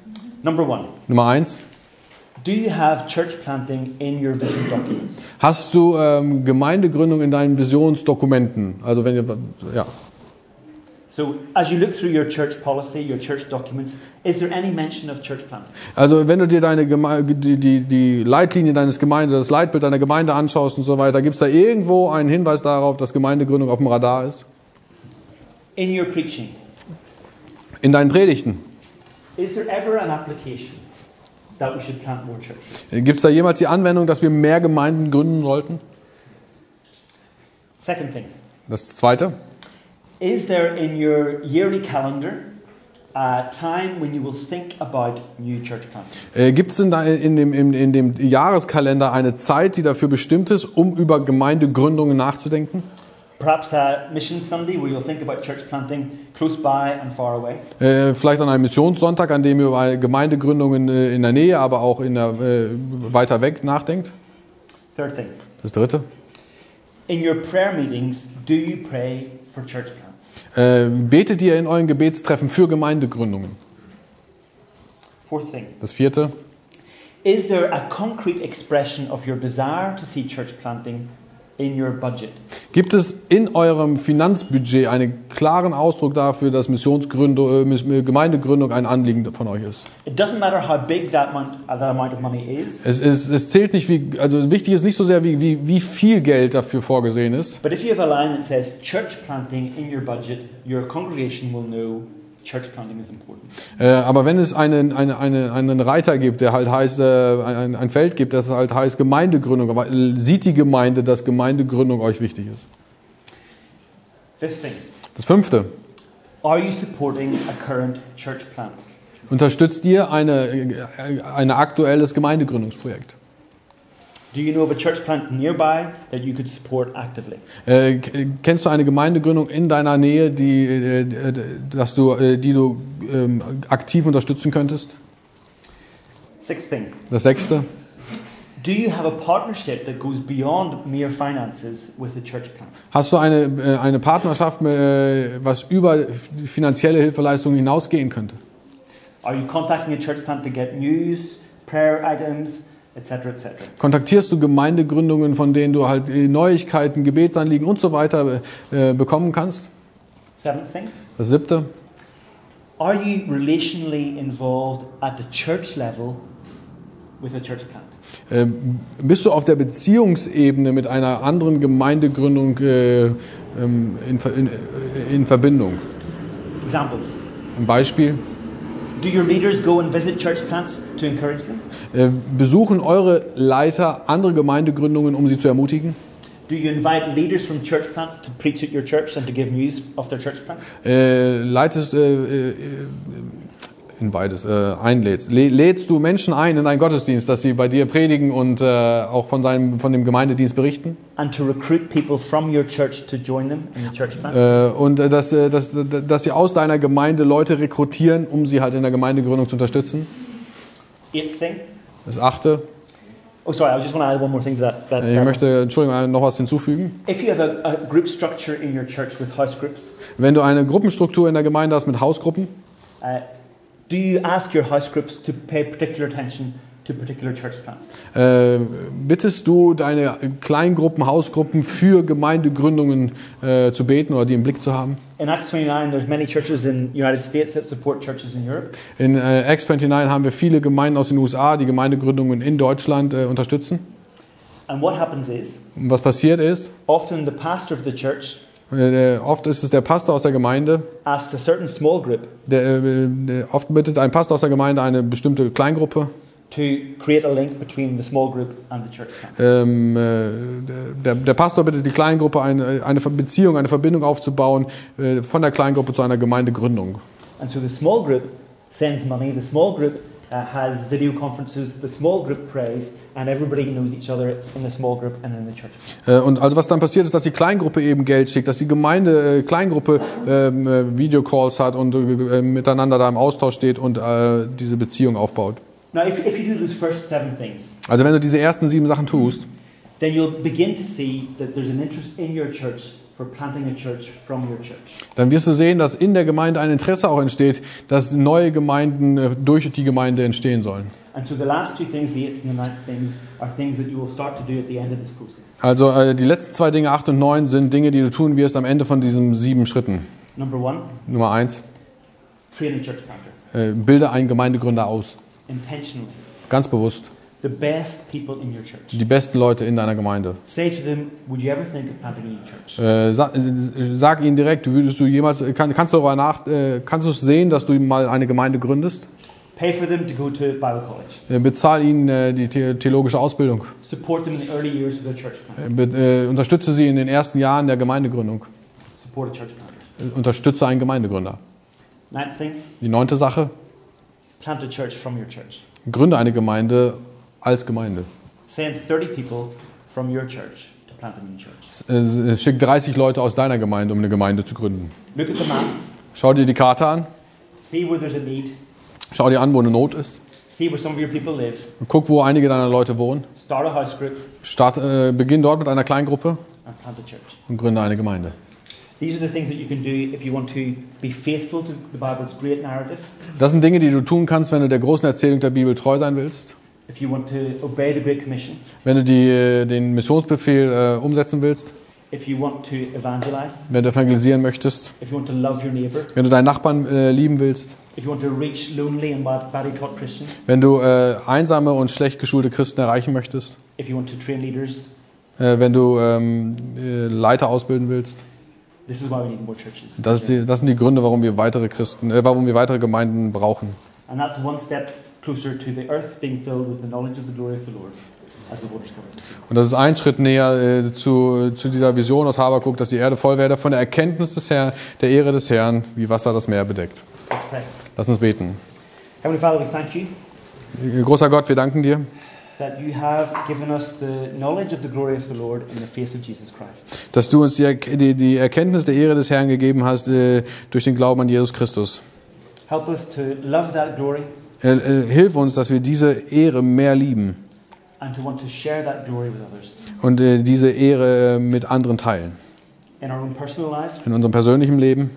Number one. Nummer eins. Do you have church planting in your vision documents? Hast du ähm, Gemeindegründung in deinen Visionsdokumenten? Also wenn ihr, ja. So, as you look through your church policy, your church documents, is there any mention of church planting? Also wenn du dir deine Geme die, die, die Leitlinie deines Gemeinde, das Leitbild deiner Gemeinde anschaust und so weiter, gibt es da irgendwo einen Hinweis darauf, dass Gemeindegründung auf dem Radar ist? In your preaching, In deinen Predigten. is there ever an application Gibt es da jemals die Anwendung, dass wir mehr Gemeinden gründen sollten? Second thing, Das zweite. is there in your yearly calendar a time when you will think about new church planting? Äh, Gibt es in, da- in, dem, in, in dem Jahreskalender eine Zeit, die dafür bestimmt ist, um über Gemeindegründungen nachzudenken? Perhaps a mission Sunday where you'll think about church planting close by and far away. Äh, vielleicht an einem Missionssonntag, an dem ihr über Gemeindegründungen äh, in der Nähe, aber auch in der, äh, weiter weg nachdenkt? Third thing, Das dritte. in your prayer meetings, do you pray for church plants? Äh, betet ihr in euren Gebetstreffen für Gemeindegründungen? Fourth thing, Das vierte. is there a concrete expression of your desire to see church planting in your budget? Gibt es in eurem Finanzbudget einen klaren Ausdruck dafür, dass Missionsgründung, äh, Miss- Gemeindegründung ein Anliegen von euch ist? It doesn't matter how big that amount, uh, that amount of money is, Es, ist, es zählt nicht, wie, also wichtig ist nicht so sehr, wie, wie, wie viel Geld dafür vorgesehen ist. but if you have a line that says church planting in your budget, your congregation will know church planting is important. Äh, aber wenn es einen, eine, eine, einen Reiter gibt, der halt heißt, äh, ein, ein Feld gibt, das halt heißt Gemeindegründung, aber sieht die Gemeinde, dass Gemeindegründung euch wichtig ist? Fifth thing, Das fünfte. are you supporting a current church plant? Unterstützt ihr eine, äh, ein aktuelles Gemeindegründungsprojekt? Do you know of a church plant nearby that you could support actively? Äh, kennst du eine Gemeindegründung in deiner Nähe, die, äh, äh, dass du, äh, die du ähm, aktiv unterstützen könntest? Sixth thing. Das sechste. Do you have a partnership that goes beyond mere finances with the church plant? Hast du eine, äh, eine Partnerschaft, äh, was über finanzielle Hilfeleistungen hinausgehen könnte? Are you contacting a church plant to get news, prayer items, etc., etc.? Kontaktierst du Gemeindegründungen, von denen du halt Neuigkeiten, Gebetsanliegen und so weiter äh, bekommen kannst? Seventh thing. Das siebte. Are you relationally involved at the church level with a church plant? Äh, bist du auf der Beziehungsebene mit einer anderen Gemeindegründung äh, ähm, in, in, in Verbindung? Examples. Ein Beispiel. Do your leaders go and visit church plants to encourage them? Äh, besuchen eure Leiter andere Gemeindegründungen, um sie zu ermutigen? Do you invite leaders from church plants to preach at your church and to give news of their church plant? Äh, leitest, äh, äh, in beides, äh, einlädst. Lädst du Menschen ein in einen Gottesdienst, dass sie bei dir predigen und äh, auch von, seinem, von dem Gemeindedienst berichten? Äh, und äh, dass, äh, dass, dass sie aus deiner Gemeinde Leute rekrutieren, um sie halt in der Gemeindegründung zu unterstützen? Das achte. Oh, sorry, I just want to add one more thing to that. that Ich möchte, Entschuldigung, noch was hinzufügen. If you have a, a group structure in your church with house groups, Wenn du eine Gruppenstruktur in der Gemeinde hast mit Hausgruppen, uh, do you ask your house groups to pay particular attention to particular church plants? äh, bittest du deine Kleingruppen, Hausgruppen für Gemeindegründungen äh, zu beten oder die im Blick zu haben? In Acts 29, there's many churches in the United States that support churches in Europe. In äh, X29 haben wir viele Gemeinden aus den USA, die Gemeindegründungen in Deutschland äh, unterstützen. And what happens is, Und was passiert ist, often the pastor of the church oft ist es der Pastor aus der Gemeinde, asks a certain small group der, äh, der, oft bittet ein Pastor aus der Gemeinde eine bestimmte Kleingruppe, to create a link between the small group and the church plant. ähm, äh, der, der Pastor bittet die Kleingruppe eine, eine Beziehung, eine Verbindung aufzubauen äh, von der Kleingruppe zu einer Gemeindegründung. And so the small group sends money, the small group uh, has video conferences, the small group prays, and everybody knows each other in the small group and in the church. Äh, Und also was dann passiert ist, dass die Kleingruppe eben Geld schickt, dass die Gemeinde, äh, Kleingruppe ähm, äh, Videocalls hat und äh, miteinander da im Austausch steht und äh, diese Beziehung aufbaut. Now, if, if you do those first seven things, Also wenn du diese ersten sieben Sachen tust, then you'll begin to see that there's an interest in your church for planting a church from your church. dann wirst du sehen, dass in der Gemeinde ein Interesse auch entsteht, dass neue Gemeinden äh, durch die Gemeinde entstehen sollen. And so the last two things, the eighth and the ninth things, are things that you will start to do at the end of this process. Also äh, die letzten zwei Dinge, acht und neun, sind Dinge, die du tun wirst am Ende von diesen sieben Schritten. Number one, Nummer eins, train a church planter äh, bilde einen Gemeindegründer aus. intentionally. Ganz bewusst. The best people in your church. Die besten Leute in deiner Gemeinde. Say to them, would you ever think of planting a new church? Äh, sag, äh, sag ihnen direkt, würdest du jemals, kann, kannst du darüber nach, äh, kannst du sehen, dass du mal eine Gemeinde gründest? Pay for them to go to Bible college. Äh, bezahl ihnen äh, die the theologische Ausbildung. Support them in the early years of their church. Äh, be, äh, unterstütze sie in den ersten Jahren der Gemeindegründung. Support a church planter. Äh, unterstütze einen Gemeindegründer. Ninth thing, Die neunte Sache, plant a church from your church. gründe eine Gemeinde als Gemeinde. Send 30 people from your church to plant a new church. Äh, schick 30 Leute aus deiner Gemeinde, um eine Gemeinde zu gründen. Look at the map, Schau dir die Karte an, see where there's a need, schau dir an, wo eine Not ist. see where some of your people live, Guck, wo einige deiner Leute wohnen. start a house group, Start, äh, beginn dort mit einer Kleingruppe and plant a church. und gründe eine Gemeinde. Das sind Dinge, die du tun kannst, wenn du der großen Erzählung der Bibel treu sein willst. If you want to obey the Great Commission, Wenn du die, äh, den Missionsbefehl äh, umsetzen willst, if you want to evangelize, wenn du evangelisieren möchtest, if you want to love your neighbor, wenn du deinen Nachbarn äh, lieben willst, if you want to reach lonely and bad- badly taught Christians, wenn du äh, einsame und schlecht geschulte Christen erreichen möchtest, if you want to train leaders, äh, wenn du ähm, äh, Leiter ausbilden willst. this is why we need more churches. Das, die, das sind die Gründe, warum wir weitere Christen, warum wir weitere Gemeinden brauchen. And that's one step closer to the earth being filled with the knowledge of the glory of the Lord. Und das ist ein Schritt näher äh, zu, zu dieser Vision aus Habakuk, dass die Erde voll werde von der Erkenntnis des Herrn, der Ehre des Herrn, wie Wasser das Meer bedeckt. Lass uns beten. Heavenly Father, we thank you Großer Gott, wir danken dir. Dass du uns die, die, die Erkenntnis der Ehre des Herrn gegeben hast äh, durch den Glauben an Jesus Christus. Help us to love that glory Äh, äh, hilf uns, dass wir diese Ehre mehr lieben und äh, diese Ehre mit anderen teilen. in unserem persönlichen Leben,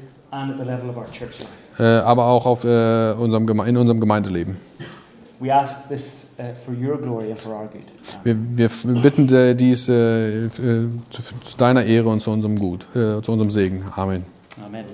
aber auch auf, unserem, Geme- in unserem Gemeindeleben. Uh, for your glory and for our good. Wir, bitten dies zu, zu deiner Ehre und zu unserem Gut, zu unserem Segen. Amen. Amen.